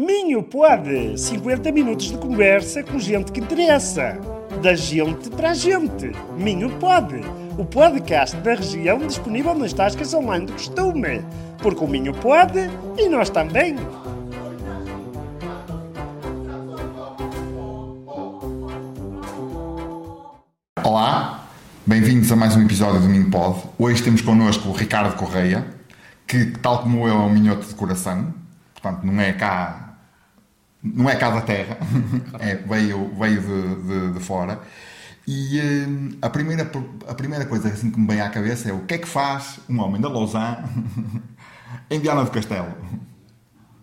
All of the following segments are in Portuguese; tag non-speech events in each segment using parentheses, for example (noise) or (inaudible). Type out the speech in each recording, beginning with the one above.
Minho pode! 50 minutos de conversa com gente que interessa. Da gente para a gente. Minho pode! O podcast da região disponível nas tascas online do costume. Porque o Minho pode e nós também. Olá, bem-vindos a mais um episódio do Minho Pod. Hoje temos connosco o Ricardo Correia, que, tal como eu, é um minhoto de coração, portanto, não é cá, não é cá da terra, (laughs) é, veio, veio de, de, de fora. E hum, a, primeira, a primeira coisa assim que me vem à cabeça é o que é que faz um homem da Lausanne (laughs) em Viana do Castelo?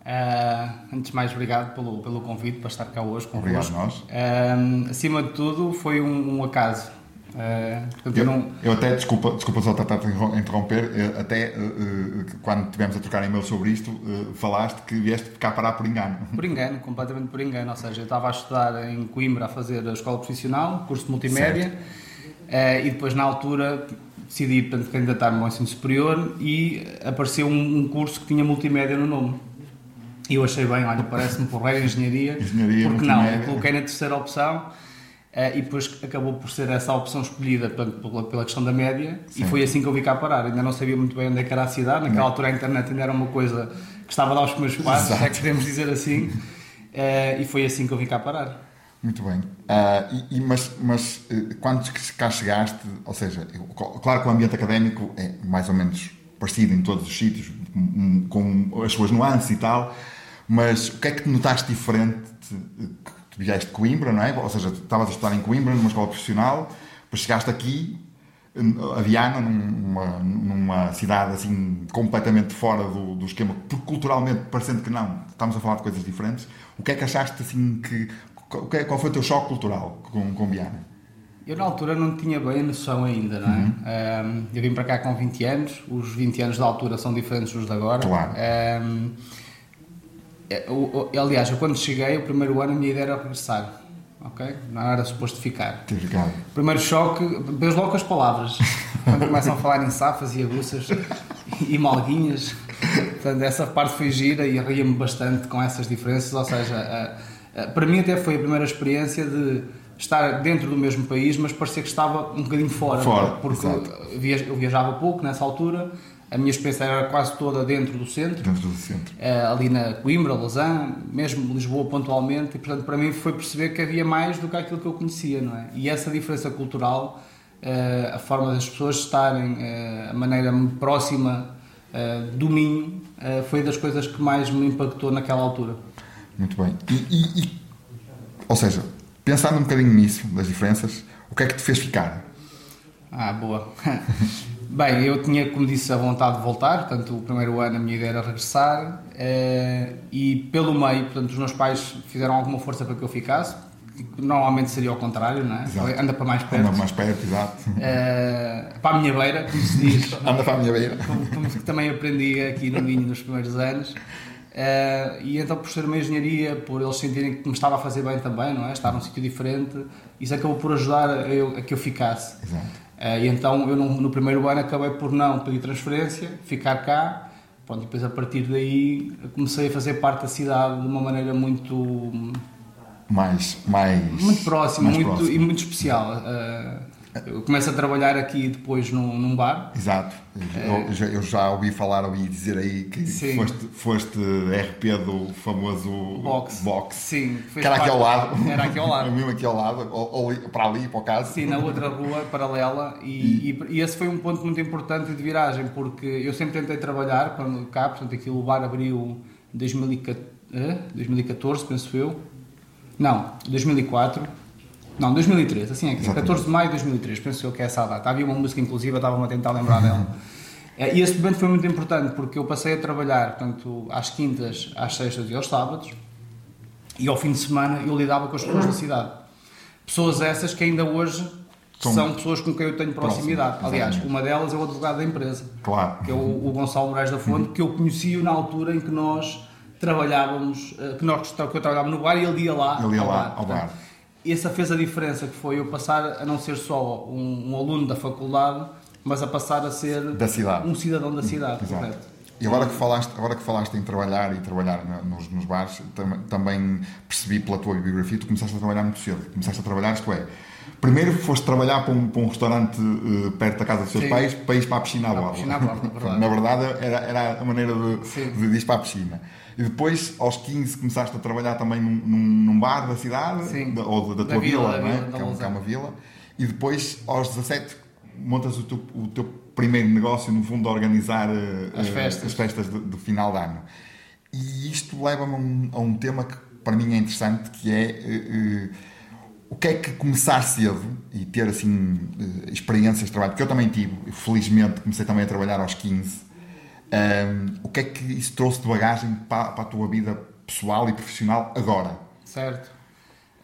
Uh, antes de mais, obrigado pelo, pelo convite para estar cá hoje com Obrigado nós. Uh, acima de tudo, foi um, um acaso. Uh, eu, não... eu, até, desculpa, desculpa só tratar de interromper, eu, até quando estivemos a trocar e-mail sobre isto, falaste que vieste cá parar por engano. Por engano, completamente por engano. Ou seja, eu estava a estudar em Coimbra a fazer a escola profissional, curso de multimédia, e depois na altura decidi portanto, candidatar-me ao ensino superior e apareceu um, um curso que tinha multimédia no nome. E eu achei bem, olha, parece-me porreiro (laughs) engenharia, engenharia porque não, coloquei na terceira opção uh, e depois acabou por ser essa a opção escolhida pela, pela questão da média Sim. e foi assim que eu vi cá parar. Ainda não sabia muito bem onde é que era a cidade, naquela não. altura a internet ainda era uma coisa que estava a dar os primeiros passos, é que podemos dizer assim, uh, e foi assim que eu vi cá parar. Muito bem. Uh, e, e, mas, mas quando cá chegaste, ou seja, claro que o ambiente académico é mais ou menos parecido em todos os sítios, com as suas nuances e tal, mas o que é que notaste diferente? Tu vieste de Coimbra, não é? Ou seja, estavas a estudar em Coimbra, numa escola profissional, depois chegaste aqui, a Viana, numa, numa cidade assim completamente fora do, do, esquema, porque culturalmente, parecendo que não, estamos a falar de coisas diferentes. O que é que achaste assim que. Qual foi o teu choque cultural com, com Viana? Eu na altura não tinha bem a noção ainda, não é? Uhum. Um, eu vim para cá com 20 anos, os 20 anos da altura são diferentes dos de agora. Claro. Um, eu, eu, aliás, eu quando cheguei, o primeiro ano, a minha ideia era regressar. Ok? Não era suposto ficar. Ficado. Primeiro choque, vejo logo as palavras. quando começam a falar em safas e aguças e malguinhas. Portanto, essa parte foi gira e ria-me bastante com essas diferenças. Ou seja, para mim até foi a primeira experiência de estar dentro do mesmo país, mas parecia que estava um bocadinho fora. Fora, porque eu viajava pouco nessa altura a minha experiência era quase toda dentro do centro. Dentro do centro. Uh, ali na Coimbra, Lausanne, mesmo Lisboa pontualmente, e portanto para mim foi perceber que havia mais do que aquilo que eu conhecia, não é? E essa diferença cultural, uh, a forma das pessoas estarem, uh, a maneira próxima do Minho, foi das coisas que mais me impactou naquela altura. Muito bem. E, e, e, ou seja, pensando um bocadinho nisso, das diferenças, o que é que te fez ficar? Ah, boa. (laughs) Bem, eu tinha, como disse, a vontade de voltar, portanto, o primeiro ano a minha ideia era regressar uh, e pelo meio, portanto, os meus pais fizeram alguma força para que eu ficasse, normalmente seria ao contrário, não é? Exato. Anda para mais perto. Anda mais perto, exato. Uh, para a minha beira, como se (laughs) diz. Anda para a minha beira. Como, como também aprendi aqui no Minho nos primeiros anos. Uh, e então, por ser uma engenharia, por eles sentirem que me estava a fazer bem também, não é? Estar num sítio diferente, isso acabou por ajudar a, eu, a que eu ficasse. Exato. Uh, e então eu no, no, primeiro ano acabei por não pedir transferência, ficar cá. Pronto, depois a partir daí comecei a fazer parte da cidade de uma maneira muito. Mais. mais muito próxima mais muito, próxima. e muito especial. Uh, eu começo a trabalhar aqui depois num, num bar. Exato. Eu, já, eu já ouvi falar, ouvi dizer aí que foste, foste RP do famoso Box. Box. Sim. Que era aqui ao lado. Era aqui ao lado. (laughs) mesmo aqui ao lado, ou, ou, para ali, para o caso. Sim, na outra rua paralela. E, e... e, esse foi um ponto muito importante de viragem, porque eu sempre tentei trabalhar quando cá, portanto, aquilo o bar abriu em 2014, penso eu. Não, 2004 não, 2003, assim é que 14 de maio de 2003, penso eu que é essa a data. Havia uma música, inclusive, estava-me a tentar lembrar dela. (laughs) É, e esse momento foi muito importante porque eu passei a trabalhar, portanto, às quintas, às sextas e aos sábados, e ao fim de semana eu lidava com as pessoas da cidade. Pessoas essas que ainda hoje são, são pessoas com quem eu tenho proximidade. Próximo, Aliás, uma delas é o advogado da empresa, claro. que é o, o Gonçalo Moraes da Fonte, que eu conheci na altura em que nós trabalhávamos, eh, que, nós, que eu trabalhava no bar e ele ia lá ele ia ao lá, bar. Ao bar essa fez a diferença, que foi eu passar a não ser só um, um aluno da faculdade, mas a passar a ser um cidadão da cidade, Exato. correto? E agora que falaste, agora que falaste em trabalhar e trabalhar nos, nos bares, tam, também percebi pela tua biografia, tu começaste a trabalhar muito cedo. Começaste a trabalhar, isto é, primeiro foste trabalhar para um, para um restaurante uh, perto da casa dos seus Sim. pais para ir para a piscina à borda. (laughs) Na verdade, era, era a maneira de, Sim. de ir para a piscina. E depois, aos 15, começaste a trabalhar também num, num- bar da cidade, Sim. da- ou da, da tua vila, vila, não é? que, é um- que é uma vila. E depois, aos 17, montas o teu, o teu primeiro negócio, no fundo, a organizar eh, As festas. as festas de, de final de ano. E isto leva-me a um, a um tema que para mim é interessante, que é eh, o que é que começar cedo e ter assim eh, experiências de trabalho, porque eu também tive, felizmente comecei também a trabalhar aos 15. Ahm, o que é que isso trouxe de bagagem para, para a tua vida pessoal e profissional agora? Certo.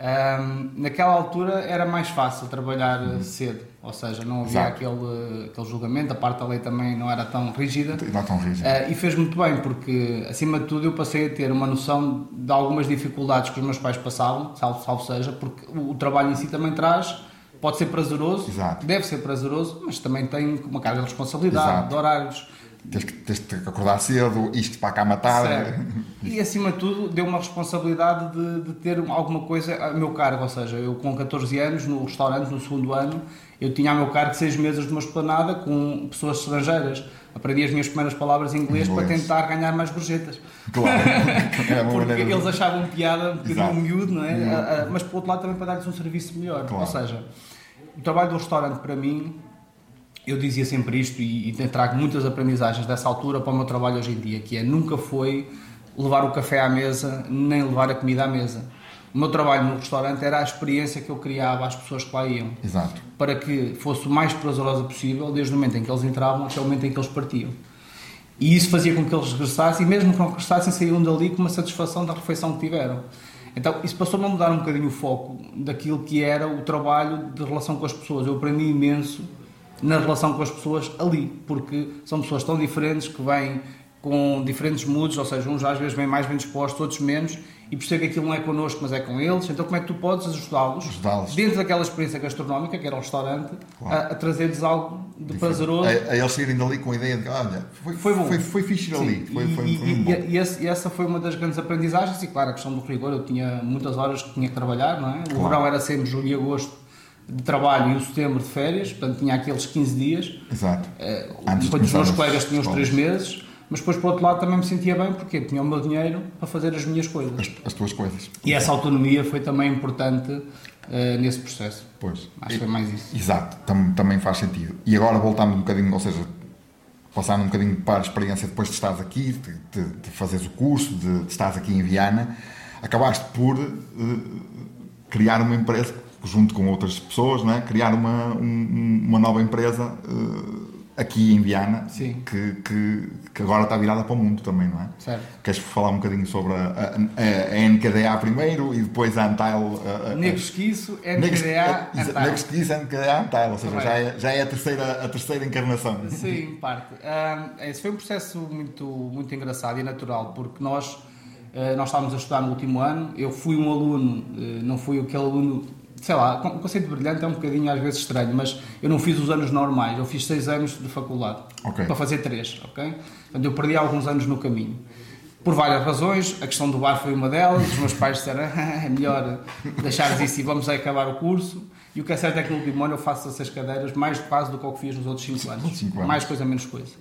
Ahm, naquela altura era mais fácil trabalhar eh, cedo, ou seja, não havia Exato. aquele, aquele julgamento, a parte da lei também não era tão rígida. Não tão rígido. Ah, e fez muito bem, porque acima de tudo eu passei a ter uma noção de algumas dificuldades que os meus pais passavam, salvo, salvo seja, porque o, o trabalho em si também traz, pode ser prazeroso, Exato. deve ser prazeroso, mas também tem uma carga de responsabilidade, Exato. de horários. Tens que, tens que acordar cedo, isto para a cama tarde. Certo. E acima de tudo deu uma responsabilidade de, de ter alguma coisa a meu cargo, ou seja, eu com 14 anos no restaurante, no segundo ano, eu tinha a meu cargo seis mesas de uma esplanada com pessoas estrangeiras. Aprendi as minhas primeiras palavras em inglês, Inglês. para tentar ganhar mais gorjetas. Claro. (laughs) É uma Porque eles achavam piada um bocadinho miúdo, não é? Ah, ah, Mas por outro lado também para dar-lhes um serviço melhor. Claro. Ou seja, o trabalho do restaurante para mim, eu dizia sempre isto e, e trago muitas aprendizagens dessa altura para o meu trabalho hoje em dia, que é nunca foi levar o café à mesa, nem levar a comida à mesa. O meu trabalho no restaurante era a experiência que eu criava às pessoas que lá iam Exato. para que fosse o mais prazerosa possível, desde o momento em que eles entravam até o momento em que eles partiam. E isso fazia com que eles regressassem, e mesmo que não regressassem, saíam dali com uma satisfação da refeição que tiveram. Então, isso passou-me a mudar um bocadinho o foco daquilo que era o trabalho de relação com as pessoas. Eu aprendi imenso na relação com as pessoas ali, porque são pessoas tão diferentes que vêm com diferentes moods, ou seja, uns às vezes vêm mais bem dispostos, outros menos, e percebo que aquilo não é connosco, mas é com eles. Então, como é que tu podes ajudá-los, Ajudá-los. dentro daquela experiência gastronómica, que era o restaurante, Claro. a, a trazer-lhes algo de prazeroso? A, a eles saírem dali com a ideia de olha, foi, Foi bom. Foi, foi fixe ali. Foi, e, foi, foi e- bom. e esse- e essa foi uma das grandes aprendizagens. E claro, a questão do rigor, eu tinha muitas horas que tinha que trabalhar, não é? O Claro. verão era sempre julho e agosto de trabalho e o setembro de férias, portanto tinha aqueles 15 dias. Exato. Eh, Antes enquanto os meus as colegas tinham os escolas. 3 meses, mas depois por outro lado também me sentia bem porque tinha o meu dinheiro para fazer as minhas coisas. As, as tuas coisas. E essa autonomia foi também importante eh, nesse processo. Pois. Acho que foi mais isso. Exato, tam- também faz sentido. E agora voltando um bocadinho, ou seja, passando um bocadinho para a experiência depois de estares aqui, de, de, de fazeres o curso, de, de estares aqui em Viana, acabaste por eh, criar uma empresa, junto com outras pessoas, não é? criar uma, um- uma nova empresa eh, aqui em Viana. Que, que, que agora está virada para o mundo também, não é? Certo. Queres falar um bocadinho sobre a, a, a NKDA primeiro e depois a Antail? a- a- Negros que isso, Next, NCDA, é, Antal. Next Kiss and KDA Antal, ou seja, já é, já é a, terceira, a terceira encarnação. Sim, em (laughs) parte. Ah, esse foi um processo muito, muito engraçado e natural, porque nós, ah, nós estávamos a estudar no último ano, eu fui um aluno, eh, não fui aquele aluno, sei lá, o conceito de brilhante é um bocadinho às vezes estranho, mas eu não fiz os anos normais, eu fiz seis anos de faculdade, Ok. para fazer três, ok? Portanto, eu perdi alguns anos no caminho. Por várias razões, a questão do bar foi uma delas, os meus pais disseram "Ah, (laughs) é melhor deixares isso e vamos acabar o curso. E o que é certo é que no último ano eu faço essas cadeiras mais quase do que o que fiz nos outros 5 anos. Cinco anos. Mais coisa, menos coisa.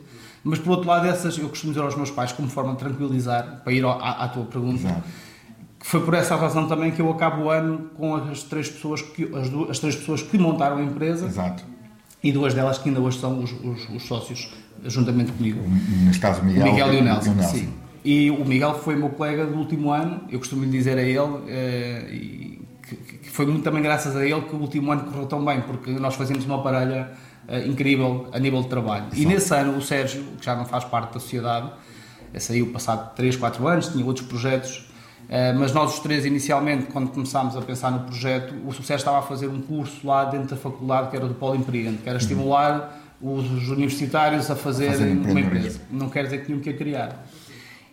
Mas por outro lado, essas eu costumo dizer aos meus pais, como forma de tranquilizar, para ir à, à tua pergunta, Exato. Foi por essa razão também que eu acabo o ano com as três pessoas que, as, duas, as três pessoas que montaram a empresa Exato. e duas delas que ainda hoje são os, os- os sócios, juntamente comigo. Neste caso, o Miguel, O Miguel e o Nelson, sim. E o Miguel foi meu colega do último ano, eu costumo lhe dizer a ele, eh, e que, que foi muito também graças a ele que o último ano correu tão bem, porque nós fazíamos uma parelha eh, incrível a nível de trabalho. E nesse ano o Sérgio, que já não faz parte da sociedade, eh, saiu passado 3, 4 anos, tinha outros projetos, mas nós os três inicialmente, quando começámos a pensar no projeto, o Sérgio estava a fazer um curso lá dentro da faculdade que era do Polo Empreende, que era estimular os universitários a fazerem fazer uma empresa. Não quer dizer que tinham que a criar.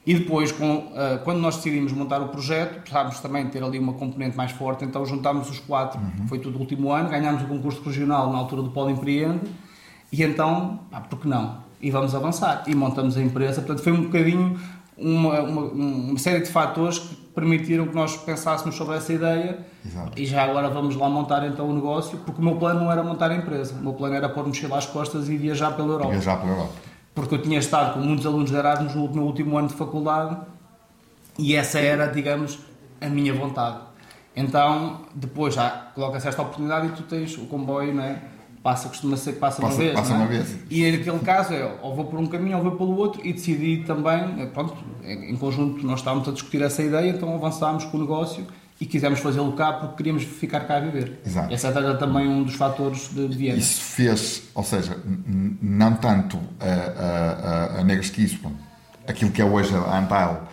E depois, com, ah, quando nós decidimos montar o projeto, precisávamos também ter ali uma componente mais forte, então juntámos os quatro. Foi tudo o último ano, ganhámos o concurso regional na altura do Polo Empreende, e então, pá, por que não? e vamos avançar. E montamos a empresa. Portanto, foi um bocadinho uma, uma, uma série de fatores que permitiram que nós pensássemos sobre essa ideia Exato. e já agora vamos lá montar então o negócio, porque o meu plano não era montar a empresa, o meu plano era pôr mochila às costas e viajar pela Europa. Viajar pela Europa. Porque eu tinha estado com muitos alunos de Erasmus no meu último ano de faculdade e essa era, digamos, a minha vontade. Então, depois já coloca-se esta oportunidade e tu tens o comboio, não é? Passa, costuma ser que passa, Passa- uma vez. passa é? uma vez. E naquele caso é ou vou por um caminho ou vou pelo outro e decidi também, eh, pronto, em em conjunto nós estávamos a discutir essa ideia, então avançámos com o negócio e quisemos fazê-lo cá porque queríamos ficar cá a viver. Exato. Esse era também um dos fatores de, Viena. Isso fez, ou seja, não tanto a, a, a, a aquilo que é hoje a Antal,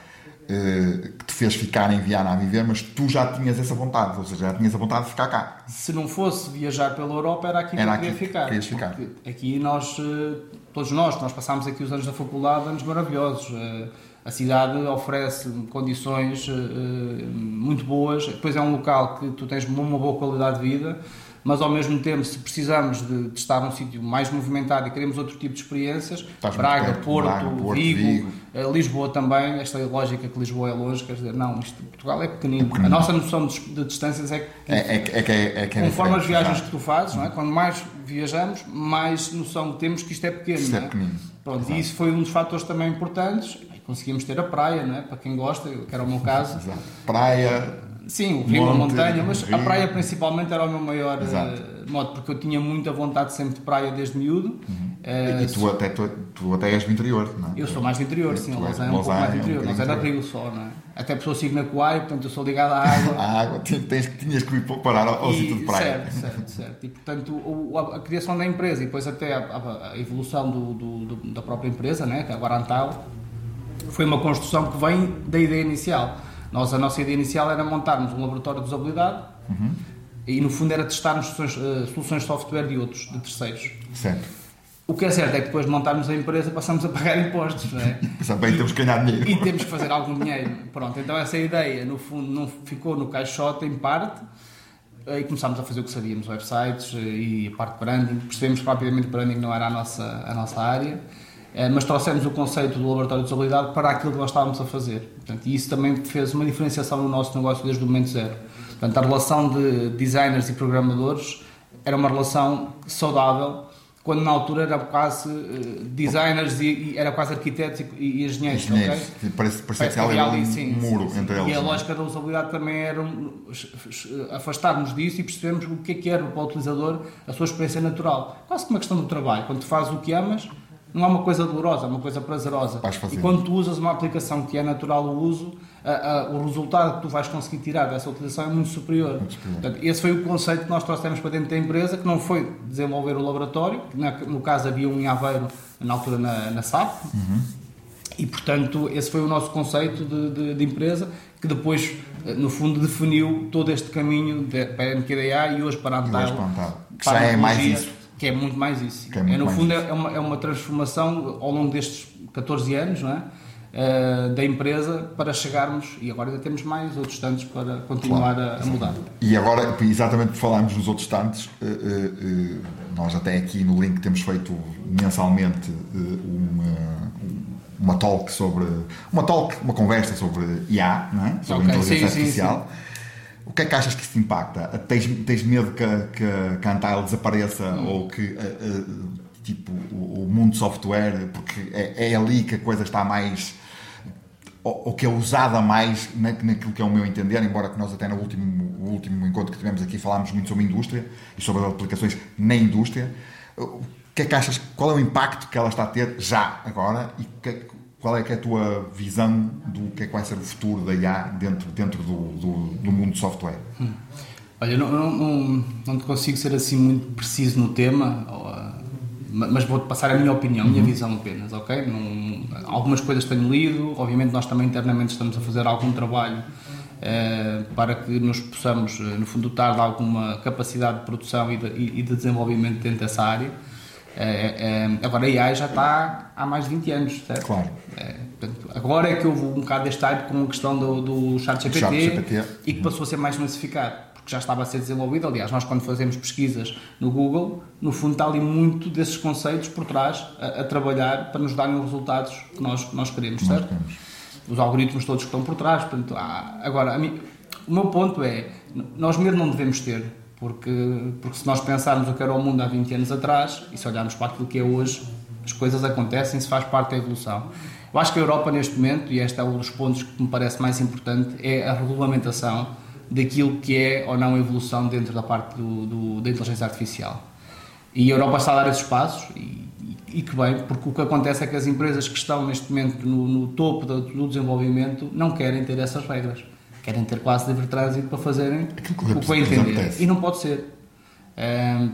que te fez ficar em Viana a viver, mas tu já tinhas essa vontade, ou seja, já tinhas a vontade de ficar cá. se não fosse viajar pela Europa, era aqui Era que eu queria aqui que ficar. querias ficar. Aqui nós, eh, todos nós, nós passámos aqui os anos da faculdade, anos maravilhosos. Eh, A cidade oferece condições eh, eh, muito boas. Depois é um local que tu tens uma boa qualidade de vida, mas ao mesmo tempo, se precisamos de, de estar num sítio mais movimentado e queremos outro tipo de experiências, Estás Braga, perto, Porto, Braga, Porto, Vigo, Vigo. eh, Lisboa também, esta lógica que Lisboa é longe, quer dizer, não, isto, Portugal é pequenino. A nossa noção de, de distâncias é que É, é, que- é, é, é, é Conforme as viagens que tu fazes, não é? quando mais viajamos, mais noção temos que isto é pequeno. Isto é é? pequenino. Pronto, e isso foi um dos fatores também importantes. Conseguimos ter a praia, não é? para quem gosta, que era o meu caso. Exato. Praia, Sim, o rio, a Monte, montanha, mas a rio. praia principalmente era o meu maior Exato. eh, modo, porque eu tinha muita vontade sempre de praia desde miúdo. Eh, e tu até, tu, tu até és do interior, não é? eu sou mais do interior, sim, a és- Lausanne é um pouco mais do é um interior, é bocadinho da Rio só, não é? Até pessoa sigo na Coai, portanto eu sou ligado à água. (laughs) A água, tens, tinhas que ir parar ao, ao E- sítio de praia. Certo, certo, certo. E portanto, o- a, a criação da empresa e depois até a, a- a evolução do, do- do- da própria empresa, né, que é a Antal, foi uma construção que vem da ideia inicial. Nós, a nossa ideia inicial era montarmos um laboratório de usabilidade e no fundo era testarmos soluções, eh, soluções de software de outros, de terceiros. Certo. O que é certo é que depois de montarmos a empresa passamos a pagar impostos, não é? (laughs) Bem, temos que ganhar dinheiro. e temos que fazer algum dinheiro. Pronto, então essa ideia, no fundo, não ficou no caixote, em parte, eh, e começámos a fazer o que sabíamos, websites eh, e a parte de branding. Percebemos que rapidamente que branding não era a nossa, a nossa área, mas trouxemos o conceito do laboratório de usabilidade para aquilo que nós estávamos a fazer. Portanto, e isso também fez uma diferenciação no nosso negócio desde o momento zero. Portanto, a relação de designers e programadores era uma relação saudável, quando na altura era quase eh, designers e, e era quase arquitetos e, e engenheiros. Engenheiros. Parece, parecia que Havia havia um, ali, sim, um muro sim, sim. entre eles. E a é? lógica da usabilidade também era um, afastarmos disso e percebermos o que é que era para o utilizador a sua experiência natural. Quase como uma questão do trabalho. Quando tu fazes o que amas, não é uma coisa dolorosa, é uma coisa prazerosa. E quando tu usas uma aplicação que é natural o uso, a- a- o resultado que tu vais conseguir tirar dessa utilização é muito superior. Portanto, esse foi o conceito que nós trouxemos para dentro da empresa, que não foi desenvolver o laboratório, que na- no caso havia um em Aveiro, na altura na, na SAP, e, portanto, esse foi o nosso conceito de, de- de empresa, que depois, eh, no fundo, definiu todo este caminho de, para a MQDA e hoje para a hoje Antal. para a Antal. Que já é mais isso. Que é muito mais isso. É muito no mais fundo, é uma, é uma transformação ao longo destes 14 anos, não é? Eh, da empresa para chegarmos, e agora ainda temos mais outros tantos para continuar a, a mudar. E agora, exatamente por falarmos nos outros tantos, eh, eh, nós até aqui no link temos feito mensalmente uma, uma talk sobre. Uma talk, uma conversa sobre IA, não é? sobre Ok, inteligência sim, sim, artificial. O que é que achas que isso te impacta? Tens, tens medo que, a- que, que a Antail desapareça Hum. ou que eh, eh, tipo, o, o mundo de software, porque é, é ali que a coisa está mais ou, ou que é usada mais na, naquilo que é o meu entender, embora que nós até no último, último encontro que tivemos aqui falámos muito sobre a indústria e sobre as aplicações na indústria. O que é que achas, qual é o impacto que ela está a ter já agora e que é que- qual é que é a tua visão do que é que vai ser o futuro da IA dentro, dentro do, do, do mundo de software? Olha, eu não, não, não, consigo ser assim muito preciso no tema, mas vou-te passar a minha opinião, a minha visão apenas, ok? Não- algumas coisas tenho lido, obviamente nós também internamente estamos a fazer algum trabalho eh, para que nos possamos, eh, no fundo, dotar de alguma capacidade de produção e de, e de desenvolvimento dentro dessa área. É, é, agora a AI já está há mais de 20 anos, certo? Claro. É, portanto, agora é que houve um bocado deste hype com a questão do, do chat GPT, Chat GPT. e que passou a ser mais massificado, porque já estava a ser desenvolvido. Aliás, nós quando fazemos pesquisas no Google, no fundo está ali muito desses conceitos por trás a, a trabalhar para nos darem os resultados que nós, que nós queremos, Nós certo? Os algoritmos todos que estão por trás. Portanto, há- agora, mim- o meu ponto é, nós medo não devemos ter, porque, porque se nós pensarmos o que era o mundo há 20 anos atrás, e se olharmos para aquilo que é hoje, as coisas acontecem, isso faz parte da evolução. Eu acho que a Europa, neste momento, e este é um dos pontos que me parece mais importante, é a regulamentação daquilo que é ou não evolução dentro da parte do, do- da inteligência artificial. E a Europa está a dar esses passos e- e que bem, porque o que acontece é que as empresas que estão neste momento no, no topo do, do desenvolvimento não querem ter essas regras. Querem ter quase livre trânsito para fazerem Aquilo que o que bem entender. E não pode ser.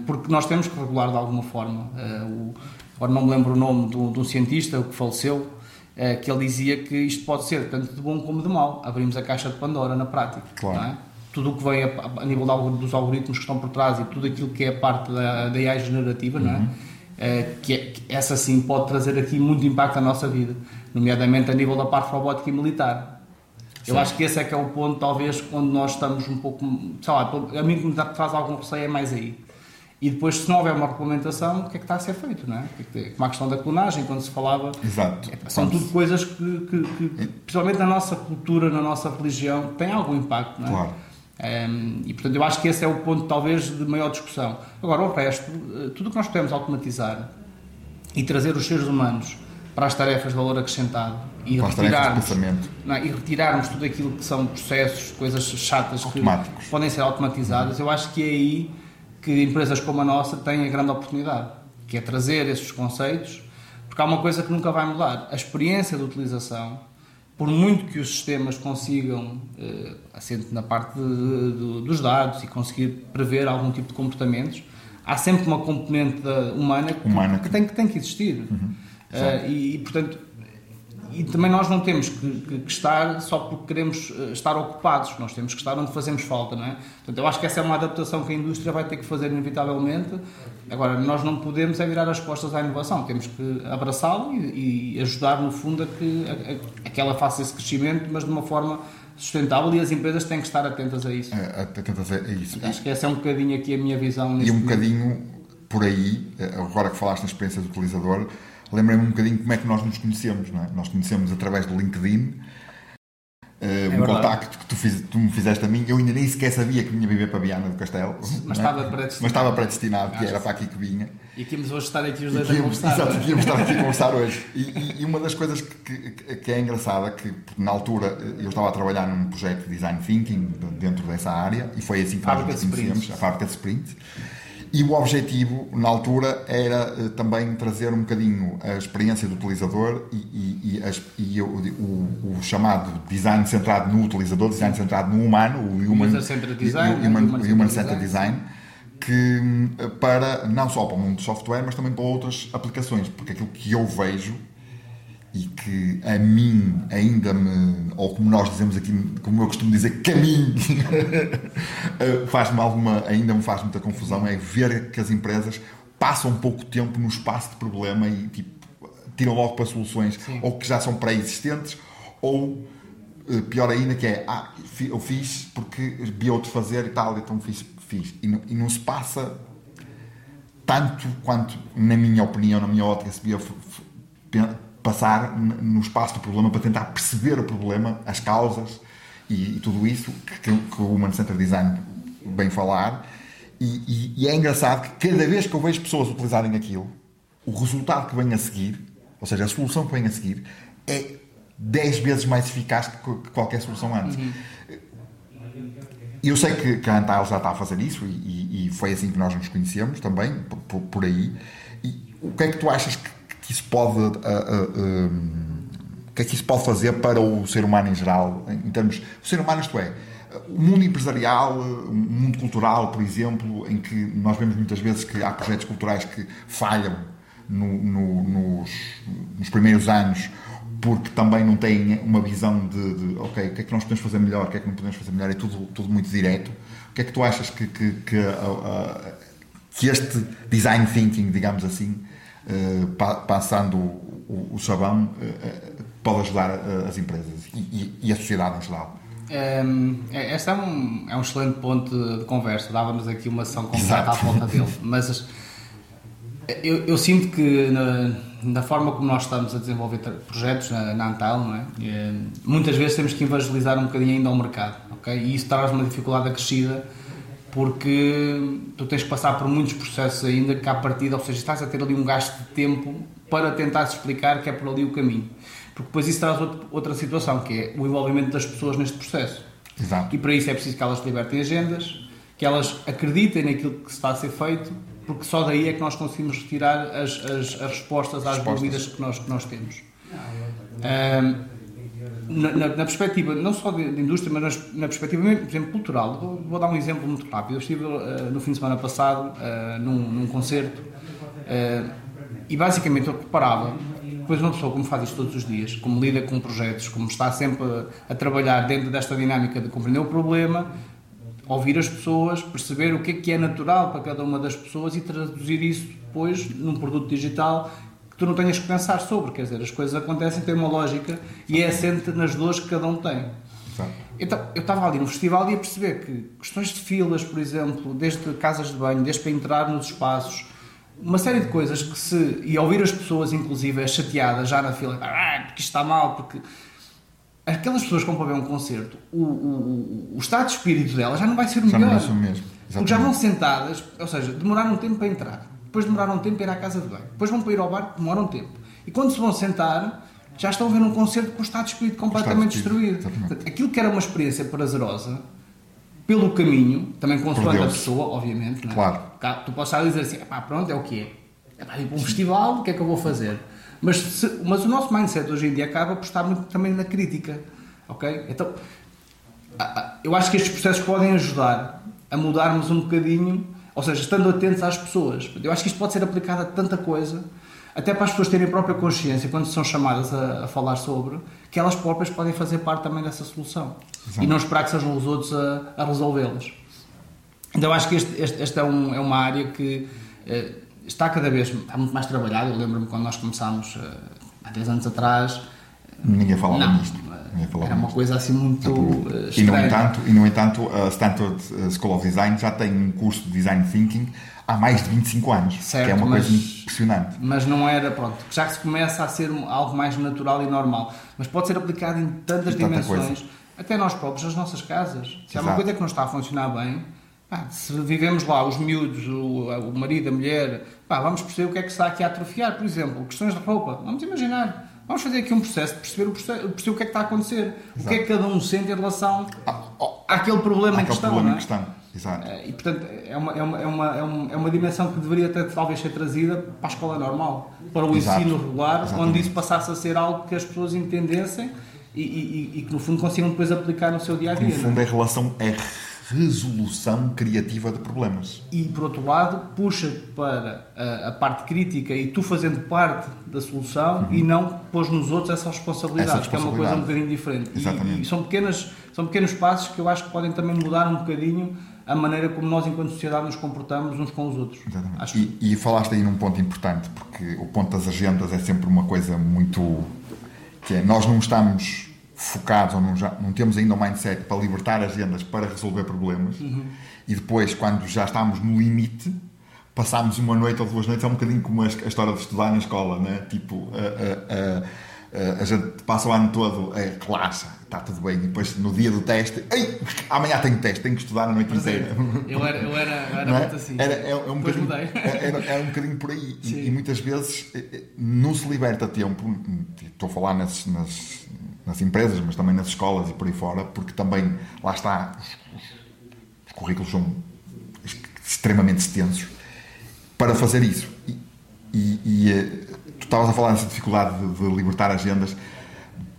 Porque nós temos que regular de alguma forma. O- agora não me lembro o nome de um, cientista que faleceu, eh, que ele dizia que isto pode ser tanto de bom como de mau. Abrimos a caixa de Pandora na prática. Claro. é? Tudo o que vem a, a nível dos algoritmos que estão por trás e tudo aquilo que é parte da, da AI generativa, não é? Eh, que, é- que essa sim pode trazer aqui muito impacto à nossa vida, nomeadamente a nível da parte robótica e militar. Eu acho que esse é que é o ponto, talvez, onde nós estamos um pouco, sei lá, a mim que me traz algum receio é mais aí. E depois, se não houver uma regulamentação, o que é que está a ser feito, não é? É Como a questão da clonagem, quando se falava... Exato. É, São tudo coisas que, que- que, principalmente na nossa cultura, na nossa religião, têm algum impacto, não é? Claro. Ehm, e portanto eu acho que esse é o ponto talvez de maior discussão. Agora o resto, eh, tudo o que nós podemos automatizar e trazer os seres humanos para as tarefas de valor acrescentado e retirarmos, não e retirarmos tudo aquilo que são processos, coisas chatas que podem ser automatizadas, eu acho que é aí que empresas como a nossa têm a grande oportunidade, que é trazer esses conceitos, porque há uma coisa que nunca vai mudar, a experiência de utilização, por muito que os sistemas consigam, eh, assente na parte de- de- dos dados e conseguir prever algum tipo de comportamentos, há sempre uma componente da- humana, que, Humana que que- tem, que tem que existir. Eh, e, e, portanto, e também nós não temos que, que- que estar só porque queremos eh, estar ocupados, nós temos que estar onde fazemos falta, não é? Portanto, eu acho que essa é uma adaptação que a indústria vai ter que fazer inevitavelmente. Agora, nós não podemos é virar as costas à inovação, temos que abraçá-lo e, e ajudar, no fundo, a que, a, a- a que ela faça esse crescimento, mas de uma forma sustentável e as empresas têm que estar atentas a isso. É, tenta fazer é isso. Acho que essa é um bocadinho aqui a minha visão. E um momento. bocadinho por aí, eh, agora que falaste na experiência do utilizador, lembrei-me um bocadinho como é que nós nos conhecemos, não é? Nós conhecemos através do LinkedIn, eh, um verdade. contacto que tu, fiz- tu me fizeste a mim, eu ainda nem sequer sabia que vinha viver para Viana do Castelo. Mas é? estava predestinado. Mas estava predestinado, que era para aqui que vinha. E vamos hoje estar aqui os dois a que- conversar. Exato, é? que íamos estar aqui a (laughs) conversar hoje. E, e- e uma das coisas que, que- que é engraçada, que na altura eu estava a trabalhar num projeto de design thinking dentro dessa área, e foi assim que nós nos conhecemos, a fábrica de sprint. E o objetivo, na altura, era eh, também trazer um bocadinho a experiência do utilizador e, e- e as- e o, o- o chamado design centrado no utilizador, design centrado no humano, o human, User-centered design, o né? human, Human-centered human centered design. design que hum, para não só para o mundo do software, mas também para outras aplicações, porque aquilo que eu vejo e que a mim ainda me, ou como nós dizemos aqui, como eu costumo dizer, que a mim (laughs) eh, faz-me alguma, ainda me faz muita confusão, é ver que as empresas passam pouco tempo no espaço de problema e tipo, tiram logo para soluções ou que já são pré-existentes ou eh, pior ainda que é ah, eu fiz porque vi outro fazer e tal, então fiz, fiz. E, não, e não se passa tanto quanto, na minha opinião, na minha ótica, se pe- passar no espaço do problema para tentar perceber o problema, as causas e, e tudo isso que, que o Human Center Design vem falar. E, e- e é engraçado que cada vez que eu vejo pessoas utilizarem aquilo, o resultado que vem a seguir, ou seja, a solução que vem a seguir, é 10 vezes mais eficaz que qualquer solução antes. E eu sei que, que a Antal já está a fazer isso e, e- foi assim que nós nos conhecemos também, por- por aí. E o que é que tu achas que, que isso pode. ah, ah, hum, o que é que isso pode fazer para o ser humano em geral? Em, termos. O ser humano, isto é. O mundo empresarial, o mundo cultural, por exemplo, em que nós vemos muitas vezes que há projetos culturais que falham no- no- nos, nos primeiros anos porque também não têm uma visão de, de, ok, o que é que nós podemos fazer melhor, o que é que não podemos fazer melhor, é tudo, tudo muito direto. O que é que tu achas que, que, que, ah, ah, que este design thinking, digamos assim, uh, pa, passando o, o, o sabão, uh, pode ajudar as empresas e, e, a sociedade em geral. Um, este é um, é um excelente ponto de conversa. Dávamos aqui uma sessão completa à volta dele. (laughs) Mas eu, eu sinto que na, na, forma como nós estamos a desenvolver projetos na, na Antal, é? E, muitas vezes temos que evangelizar um bocadinho ainda ao mercado. Okay? E isso traz uma dificuldade acrescida porque tu tens que passar por muitos processos ainda que à partida, ou seja, estás a ter ali um gasto de tempo para tentar explicar que é por ali o caminho. Porque depois isso traz outra situação, que é o envolvimento das pessoas neste processo. Exato. E para isso é preciso que elas libertem agendas, que elas acreditem naquilo que se está a ser feito, porque só daí é que nós conseguimos retirar as, as, as respostas às respostas. dúvidas que nós, que nós temos. Um, na, na, perspectiva não só de, de indústria, mas na, perspectiva, por exemplo, cultural. Vou, vou, dar um exemplo muito rápido. Eu estive uh, no fim de semana passado uh, num, num, concerto uh, e basicamente eu preparava. Depois uma pessoa como faz isto todos os dias, como lida com projetos, como está sempre a, a trabalhar dentro desta dinâmica de compreender o problema, ouvir as pessoas, perceber o que é que é natural para cada uma das pessoas e traduzir isso depois num produto digital tu não tenhas que pensar sobre, quer dizer, as coisas acontecem, têm uma lógica e é assente nas dores que cada um tem. Então, eu estava ali no festival e ia perceber que questões de filas, por exemplo, desde casas de banho, desde para entrar nos espaços, uma série de coisas que se. e ouvir as pessoas, inclusive, chateadas já na fila, ah, porque isto está mal, porque. Aquelas pessoas que vão para ver um concerto, o, o, o estado de espírito delas já não vai ser o melhor. Já não vai ser o mesmo. Exatamente. Porque já vão sentadas, ou seja, demoraram um tempo para entrar depois demoraram um tempo para ir à casa de banho, depois vão para ir ao bar, demoram um tempo. E quando se vão sentar, já estão a ver um concerto com o estado de espírito completamente destruído. Portanto, aquilo que era uma experiência prazerosa, pelo caminho, também consoante a pessoa, obviamente, é? claro. tu podes estar a dizer assim, pá, pronto, é o que é. É para ir para um festival, o que é que eu vou fazer? Mas, se, mas o nosso mindset hoje em dia acaba por estar muito também na crítica, ok? Então, eu acho que estes processos podem ajudar a mudarmos um bocadinho ou seja, estando atentos às pessoas. Eu acho que isto pode ser aplicado a tanta coisa, até para as pessoas terem a própria consciência, quando são chamadas a, a falar sobre, que elas próprias podem fazer parte também dessa solução. Exato. E não esperar que sejam os outros a, a resolvê-las. Então, acho que esta é, um, é, uma área que eh, está cada vez está muito mais trabalhada. Eu lembro-me quando nós começámos, eh, há 10 anos atrás. Ninguém falava não, nisto era uma coisa assim muito uh, e no entanto E no entanto, a Stanford School of Design já tem um curso de Design Thinking há mais de 25 anos, certo, que é uma mas, coisa impressionante. Mas não era, pronto, já que se começa a ser algo mais natural e normal, mas pode ser aplicado em tantas dimensões, até nós próprios, nas nossas casas. Se há uma coisa que não está a funcionar bem, pá, se vivemos lá, os miúdos, o, o marido, a mulher, pá, vamos perceber o que é que está aqui a atrofiar, por exemplo, questões de roupa, vamos imaginar Vamos fazer aqui um processo de perceber o, processo, perceber o que é que está a acontecer. Exato. O que é que cada um sente em relação ah, àquele problema em questão. Problema é? em questão. Exato. Eh, e portanto é uma, é, uma, é, uma, é, uma, é uma dimensão que deveria ter, talvez ser trazida para a escola normal, para o Exato. ensino regular, Exatamente. onde isso passasse a ser algo que as pessoas entendessem e, e, e, que no fundo consigam depois aplicar no seu dia a dia. No fundo, é? relação é resolução criativa de problemas. E por outro lado, puxa para a, a parte crítica e tu fazendo parte da solução uhum. e não pôs nos outros essa responsabilidade, essa responsabilidade. que é uma coisa um bocadinho diferente. Exatamente. E, e, são, pequenas, são pequenos passos que eu acho que podem também mudar um bocadinho a maneira como nós, enquanto sociedade, nos comportamos uns com os outros. Exatamente. E, e falaste aí num ponto importante, porque o ponto das agendas é sempre uma coisa muito. que é, nós não estamos focados ou não, já, não temos ainda um mindset para libertar agendas para resolver problemas uhum. e depois, quando já estamos no limite, passámos uma noite ou duas noites, é um bocadinho como a, a história de estudar na escola, né? tipo, a, a, a, gente passa o ano todo, é, relaxa, está tudo bem, e depois no dia do teste, Ei, amanhã tenho teste, tenho que estudar a noite inteira. Eu era, eu era, era é? muito assim. Era, é, é um bocadinho, era, era, um bocadinho por aí. E, e, muitas vezes eh, eh, não se liberta tempo, estou a falar nas, nas nas empresas, mas também nas escolas e por aí fora, porque também, lá está, os, os currículos são extremamente extensos para fazer isso. E, e, e eh, tu estavas a falar dessa dificuldade de, de, libertar agendas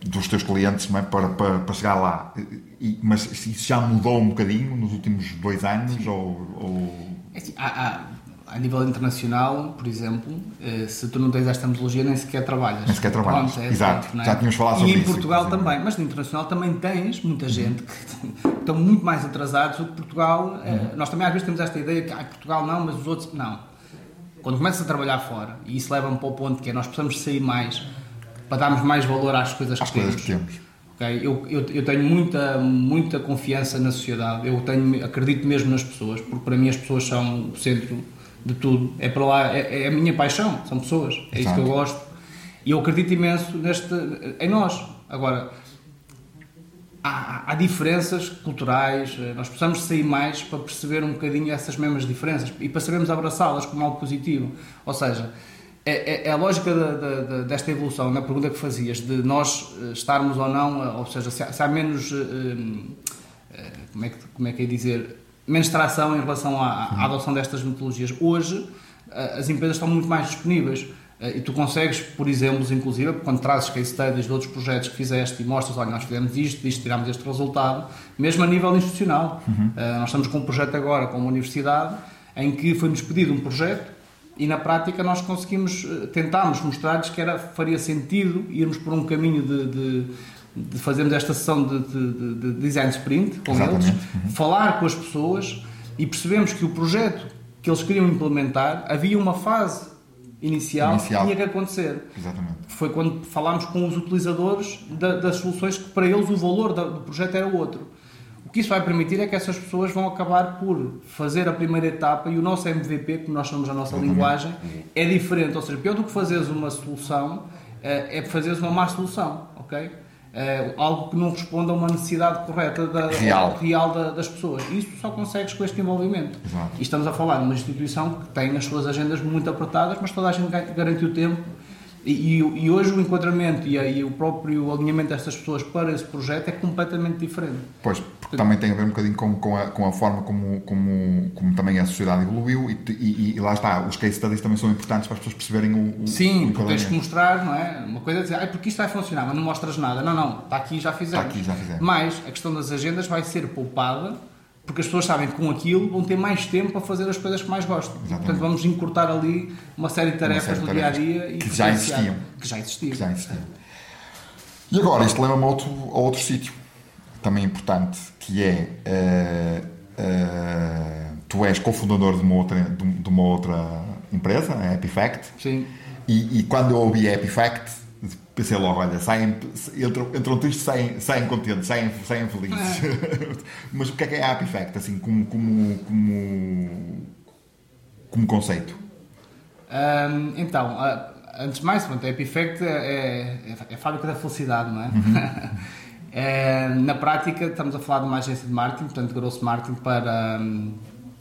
dos teus clientes é? para, para, para chegar lá. E, mas isso já mudou um bocadinho nos últimos dois anos? Ou, ou... É assim, há, há a nível internacional, por exemplo, eh, se tu não tens esta metodologia, nem sequer trabalhas. Nem sequer trabalhas, Pronto, é exato. É? Já tínhamos falado sobre isso. E em Portugal também, mas no internacional também tens muita gente que (laughs) estão muito mais atrasados do que Portugal. Eh, uhum. Nós também às vezes temos esta ideia que ah, Portugal não, mas os outros não. Quando começas a trabalhar fora, e isso leva-me para o ponto que é nós precisamos sair mais para darmos mais valor às coisas Às que coisas temos. que temos. Ok? Eu, eu, eu tenho muita, muita confiança na sociedade, eu tenho, acredito mesmo nas pessoas, porque para mim as pessoas são o centro de tudo. É para lá, é, é a minha paixão, são pessoas, é isso que eu Exato. gosto. E eu acredito imenso neste, em nós. Agora, há, há diferenças culturais, nós precisamos sair mais para perceber um bocadinho essas mesmas diferenças e para sabermos abraçá-las como algo positivo. Ou seja, é, é- é a lógica da- da- da- desta evolução, na pergunta que fazias, de nós eh, estarmos ou não, eh, ou seja, se há, se há menos. eh, como, é que, como é que é dizer? Menos tração em relação à, à adoção destas metodologias. Hoje, as empresas estão muito mais disponíveis. E tu consegues, por exemplos, inclusive, quando trazes case studies de outros projetos que fizeste e mostras, olha, nós fizemos isto, isto, tirámos este resultado, mesmo a nível institucional. Eh, nós estamos com um projeto agora com uma universidade em que foi-nos pedido um projeto e na prática nós conseguimos, eh, tentámos mostrar-lhes que era, faria sentido irmos por um caminho de, de, de fazermos esta sessão de, de- de- de design sprint com Exatamente. eles, falar com as pessoas e percebemos que o projeto que eles queriam implementar havia uma fase inicial, Inicial. que tinha que acontecer. Exatamente. Foi quando falámos com os utilizadores da- das soluções que para eles o valor do projeto era outro. O que isso vai permitir é que essas pessoas vão acabar por fazer a primeira etapa e o nosso MVP, como nós chamamos a nossa linguagem, é diferente. Ou seja, pior do que fazeres uma solução eh, é fazeres uma má solução, ok? Eh, algo que não responda a uma necessidade correta da, Real. real da- das pessoas. Isso só consegues com este envolvimento. Exato. E estamos a falar de uma instituição que tem as suas agendas muito apertadas, mas toda a gente ga- garantiu tempo. E, e- hoje o enquadramento e, e o próprio alinhamento destas pessoas para esse projeto é completamente diferente. Pois, porque também tem a ver um bocadinho com, com, a, com a forma como, como, como também a sociedade evoluiu e, e- lá está, os case studies também são importantes para as pessoas perceberem o, o Sim, o tens que mostrar, não é? Uma coisa é dizer, ah, porque isto vai funcionar, mas não mostras nada. Não, não, está aqui já fizemos. Está aqui, já fizemos. Mas a questão das agendas vai ser poupada porque as pessoas sabem que com aquilo vão ter mais tempo para fazer as coisas que mais gostam. Exatamente. Portanto, vamos encurtar ali uma série de tarefas série do dia a dia e que já existiam. Que já existiam. que já existia. E agora, isto leva-me a outro, a outro sítio também importante, que é eh, eh, tu és cofundador de uma outra, de, de uma outra empresa, a Epifact, Sim. e, e quando eu ouvi a Epifact, pensei logo, olha, saem, entram, entram tristes, saem, saem contentes, saem, saem felizes. (laughs) Mas o que é que é a Epifact, assim, como, como, como, como conceito? Hum, então, antes de mais, pronto, a Epifact é, é, é a fábrica da felicidade, não é? (laughs) É, na prática, estamos a falar de uma agência de marketing, portanto, grosso marketing para, hum,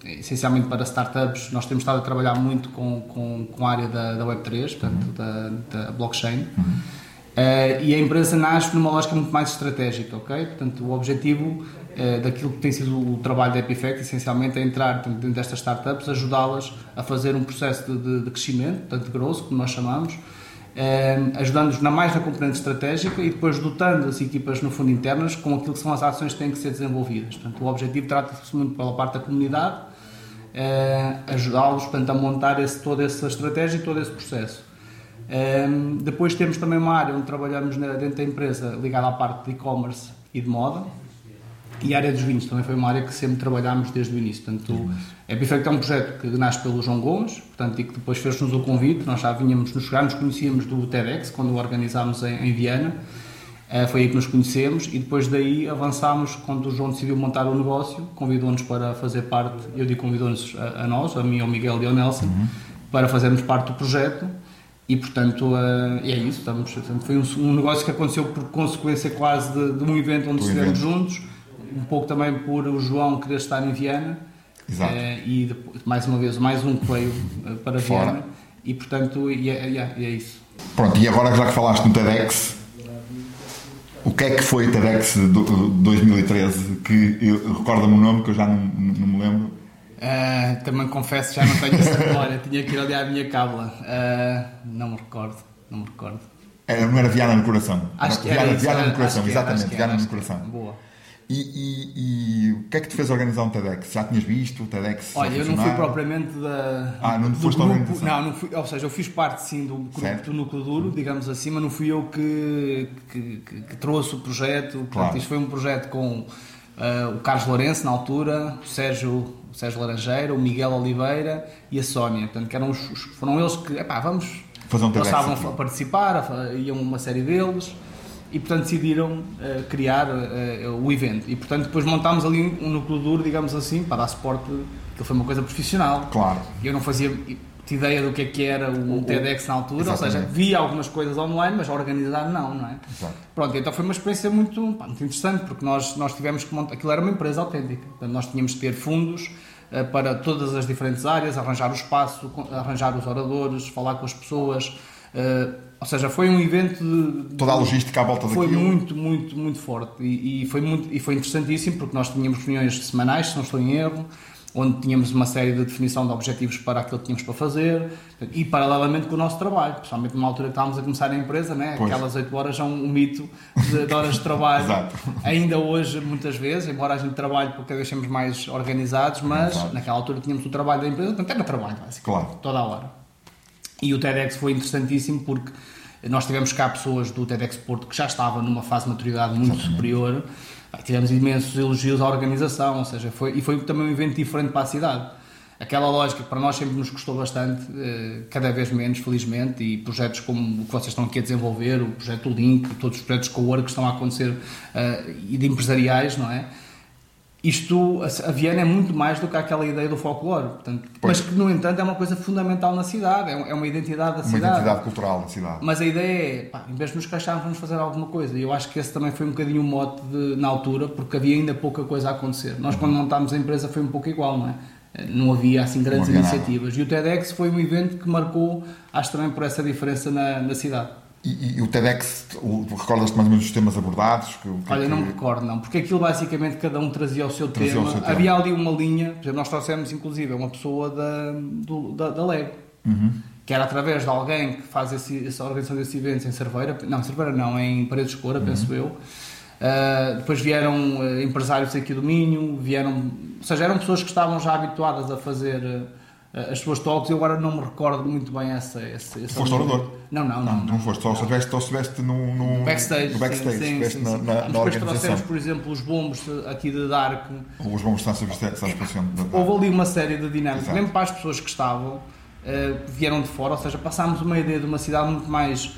essencialmente para startups. Nós temos estado a trabalhar muito com, com, com a área da, da Web3, portanto, da, da blockchain. Eh, e a empresa nasce numa lógica muito mais estratégica, ok? Portanto, o objetivo eh, daquilo que tem sido o trabalho da Epifact, essencialmente, é entrar portanto, dentro destas startups, ajudá-las a fazer um processo de, de- de crescimento, portanto, de growth, como nós chamamos, eh, ajudando-nos na mais na componente estratégica e depois dotando as equipas, no fundo, internas com aquilo que são as ações que têm que ser desenvolvidas. Portanto, o objetivo trata-se muito pela parte da comunidade, ajudá-los, portanto, a montar esse, toda essa estratégia e todo esse processo. Um, depois temos também uma área onde trabalhamos dentro da empresa ligada à parte de e-commerce e de moda. E a área dos vinhos também foi uma área que sempre trabalhámos desde o início. Portanto, a Epifact é um projeto que nasce pelo João Gomes, portanto, e que depois fez-nos o convite. Nós já vínhamos nos chegar, nos conhecíamos do TEDx, quando o organizámos em, em Viana. Eh, foi aí que nos conhecemos e depois daí avançámos quando o João decidiu montar o negócio, convidou-nos para fazer parte, eu digo convidou-nos a, a nós, a mim, ao Miguel e ao Nelson, para fazermos parte do projeto e portanto eh, é isso, estamos, foi um, negócio que aconteceu por consequência quase de, de um evento onde estivemos juntos, um pouco também por o João querer estar em Viana Exato. eh, e depois, mais uma vez mais um que veio eh, para Fora. Viana e portanto e é, e é- e é isso. Pronto, e agora já que falaste no TEDx, o que é que foi o TEDx de do- 2013? Que recorda-me o nome que eu já não, não me lembro. Ah, também confesso já não tenho essa memória, (laughs) tinha que ir ali à minha cábula. Ah, não me recordo, não me recordo. Era, não era Viana no Coração. Acho que Viana, era isso, Viana no Coração, exatamente, era, Viana no. Coração. Boa. E, e- e o que é que te fez organizar um TEDx? Já tinhas visto o TEDx? Olha, eu não fui propriamente da. Ah, não foste grupo. organização. Não, não fui, ou seja, eu fiz parte sim do grupo do núcleo duro, digamos assim, mas não fui eu que, que, que- que trouxe o projeto. Portanto, Claro. isto foi um projeto com uh, o Carlos Lourenço na altura, o Sérgio, o Sérgio Laranjeira, o Miguel Oliveira e a Sónia. Portanto, que eram os, foram eles que, epá, vamos, Fazer um eles TEDx estavam aqui. a participar, a- iam uma série deles e portanto decidiram uh, criar uh, o evento. E portanto depois montámos ali um núcleo duro, digamos assim, para dar suporte, que foi uma coisa profissional. Claro. Eu não fazia ideia do que é que era o, TEDx na altura, ou seja, Exatamente. via algumas coisas online, mas organizar não, não é? Exato. Pronto, então foi uma experiência muito, pá, muito interessante, porque nós, nós tivemos que montar, aquilo era uma empresa autêntica, portanto nós tínhamos que ter fundos eh, para todas as diferentes áreas, arranjar o espaço, arranjar os oradores, falar com as pessoas, ou seja, foi um evento de, Toda a logística à volta foi daquilo. muito, muito, muito forte e, e foi muito, e foi interessantíssimo porque nós tínhamos reuniões semanais, se não estou em erro, onde tínhamos uma série de definição de objetivos para aquilo que tínhamos para fazer e paralelamente com o nosso trabalho, principalmente numa altura que estávamos a começar a empresa, né? Pois. aquelas 8 horas são um mito de, de horas de trabalho. (laughs) Exato. Ainda hoje, muitas vezes, embora a gente trabalhe porque somos mais organizados, mas naquela altura tínhamos o trabalho da empresa, portanto era trabalho, basicamente, Claro. toda a hora. E o TEDx foi interessantíssimo porque nós tivemos cá pessoas do TEDx Porto que já estavam numa fase de maturidade muito superior. Pá, Tivemos imensos elogios à organização, ou seja, foi, e foi também um evento diferente para a cidade. Aquela lógica que para nós sempre nos custou bastante, eh, cada vez menos, felizmente, e projetos como o que vocês estão aqui a desenvolver, o projeto Link, todos os projetos com o work que estão a acontecer eh, e de empresariais, não é? Isto, a a Viana é muito mais do que aquela ideia do folclore, portanto, mas que, no entanto, é uma coisa fundamental na cidade, é é uma identidade da Uma cidade. identidade cultural da cidade. Mas a ideia é, pá, em vez de nos queixarmos, vamos fazer alguma coisa. E eu acho que esse também foi um bocadinho o mote de- na altura, porque havia ainda pouca coisa a acontecer. Nós, quando montámos a empresa, foi um pouco igual, não é? Não havia assim grandes iniciativas. E o TEDx foi um evento que marcou, acho também por essa diferença na, na cidade. E, e- o TEDx, recordas-te mais ou menos os temas abordados? Que, que Olha, não me recordo, não, porque aquilo basicamente cada um trazia o seu, Trazia tema. o seu tema. Havia ali uma linha, por exemplo, nós trouxemos inclusive uma pessoa da, do- da, da Lego, Uhum. que era através de alguém que faz esse, essa organização desses eventos em Cerveira, não, Cerveira não, em Paredes de Uhum. Penso eu. Uh, depois vieram uh, empresários aqui do Minho, vieram, ou seja, eram pessoas que estavam já habituadas a fazer as suas talks. Eu agora não me recordo muito bem essa. essa, essa Foste orador? Não, não, Não, não. não foste, só estiveste, estiveste no, no, Backstage, no backstage, sim, sim, sim, na, na, Depois organização. trouxemos, por exemplo, os bombos aqui de Dark. Os bombos estão expressão. Houve ali uma série de dinâmicas, Exato. mesmo para as pessoas que estavam, eh, vieram de fora, ou seja, passámos uma ideia de uma cidade muito mais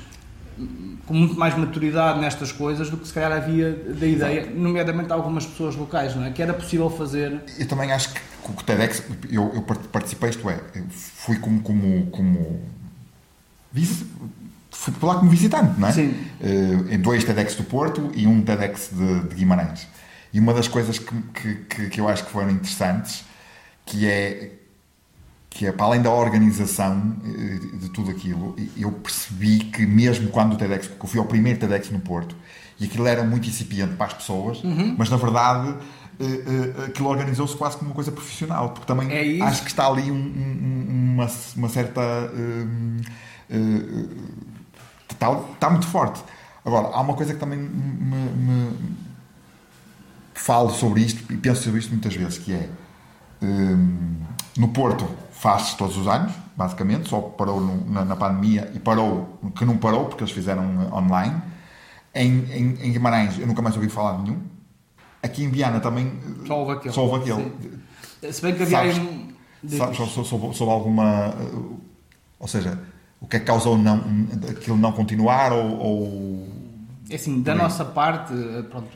com muito mais maturidade nestas coisas do que se calhar havia da ideia, nomeadamente algumas pessoas locais, não é? Que era possível fazer. Eu também acho que o TEDx, eu, eu part- participei, isto é, fui como, como, como fui por lá como visitante, não é? Sim. Eh, em dois TEDx do Porto e um TEDx de, de Guimarães. E uma das coisas que, que, que eu acho que foram interessantes, que é que é para além da organização eh, de tudo aquilo, eu percebi que mesmo quando o TEDx, porque eu fui ao primeiro TEDx no Porto, e aquilo era muito incipiente para as pessoas, Uhum. mas na verdade eh, eh, aquilo organizou-se quase como uma coisa profissional, porque também É acho que está ali um- um- uma, uma certa. hum, eh, está, está muito forte. Agora, há uma coisa que também me, me- falo sobre isto e penso sobre isto muitas vezes, que é no Porto faz todos os anos, basicamente, só parou no- na, na pandemia e parou, que não parou porque eles fizeram eh, online. Em, em, em Guimarães eu nunca mais ouvi falar de nenhum. Aqui em Viana também eh, Só houve aquele. só houve aquele. Se bem que havia Sabes-. Sabe, só- só- soube, soube alguma. uh, Ou seja, o que é que causou não, aquilo não continuar ou. ou- É assim, da nossa parte, eh, pronto,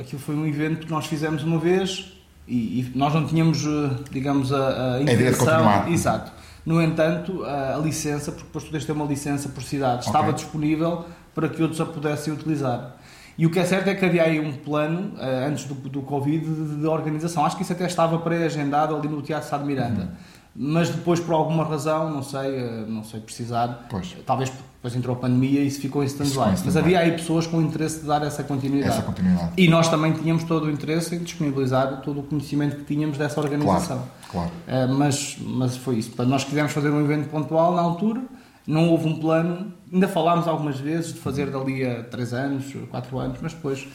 aquilo foi um evento que nós fizemos uma vez e, e nós não tínhamos, eh, digamos, a, a intenção. Exato. No entanto, a, a licença, porque depois tu tens de ter uma licença por cidade, estava Ok. disponível para que outros a pudessem utilizar. E o que é certo é que havia aí um plano, eh, antes do, do Covid, de, de organização. Acho que isso até estava pré-agendado ali no Teatro Sá de Miranda. Uhum. Mas depois, por alguma razão, não sei, eh, não sei precisar, Pois. talvez depois entrou a pandemia e isso ficou em stand-by. Mas havia aí pessoas com interesse de dar essa continuidade. essa continuidade. E nós também tínhamos todo o interesse em disponibilizar todo o conhecimento que tínhamos dessa organização. Claro, claro. Eh, mas, mas foi isso. Nós quisemos fazer um evento pontual na altura, não houve um plano, ainda falámos algumas vezes de fazer dali a 3 anos, 4 anos, mas depois,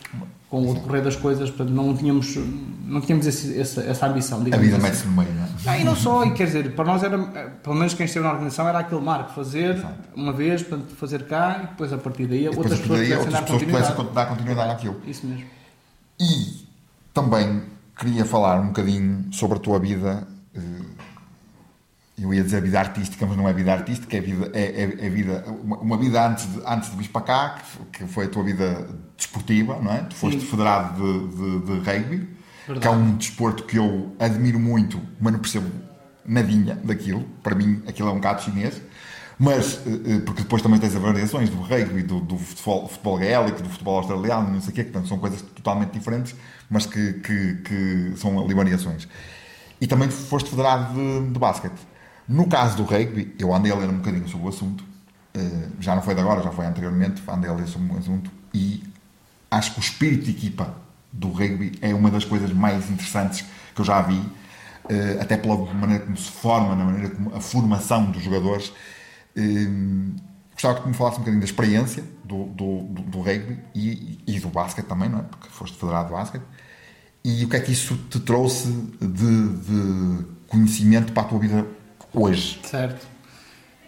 com o decorrer das coisas, não tínhamos, não tínhamos esse- essa, essa ambição. A vida assim. mete-se no meio, não é? Ah, e não só, e quer dizer, para nós era, pelo menos quem esteve na organização, era aquele marco, fazer uma vez, portanto, fazer cá e depois a partir daí E outras pessoas daí pudessem outras dar pessoas pudessem continuidade. dar continuidade àquilo. Isso mesmo. E também queria falar um bocadinho sobre a tua vida. Eu ia dizer vida artística, mas não é vida artística, é vida, é, é- é vida uma, vida antes de, antes de vir para cá, que foi a tua vida desportiva, não é? Tu foste Sim. federado de, de, de rugby, que é Verdade. um desporto que eu admiro muito, mas não percebo nadinha daquilo. Para mim, aquilo é um bocado chinês. Mas, eh, eh, porque depois também tens as variações do rugby, do, do futebol, futebol gaélico, do futebol australiano, não sei o quê, que portanto, são coisas totalmente diferentes, mas que, que, que são ali variações. E também foste federado de, de basquete. No caso do rugby, eu andei a ler um bocadinho sobre o assunto, eh, já não foi de agora, já foi anteriormente, andei a ler sobre o assunto, e acho que o espírito de equipa do rugby é uma das coisas mais interessantes que eu já vi, eh, até pela maneira como se forma, na maneira como a formação dos jogadores. Eh, Gostava que me falasse um bocadinho da experiência do, do, do, do rugby e, e do basquete também, não é? Porque foste federado de basquete. E o que é que isso te trouxe de, de conhecimento para a tua vida hoje? Certo.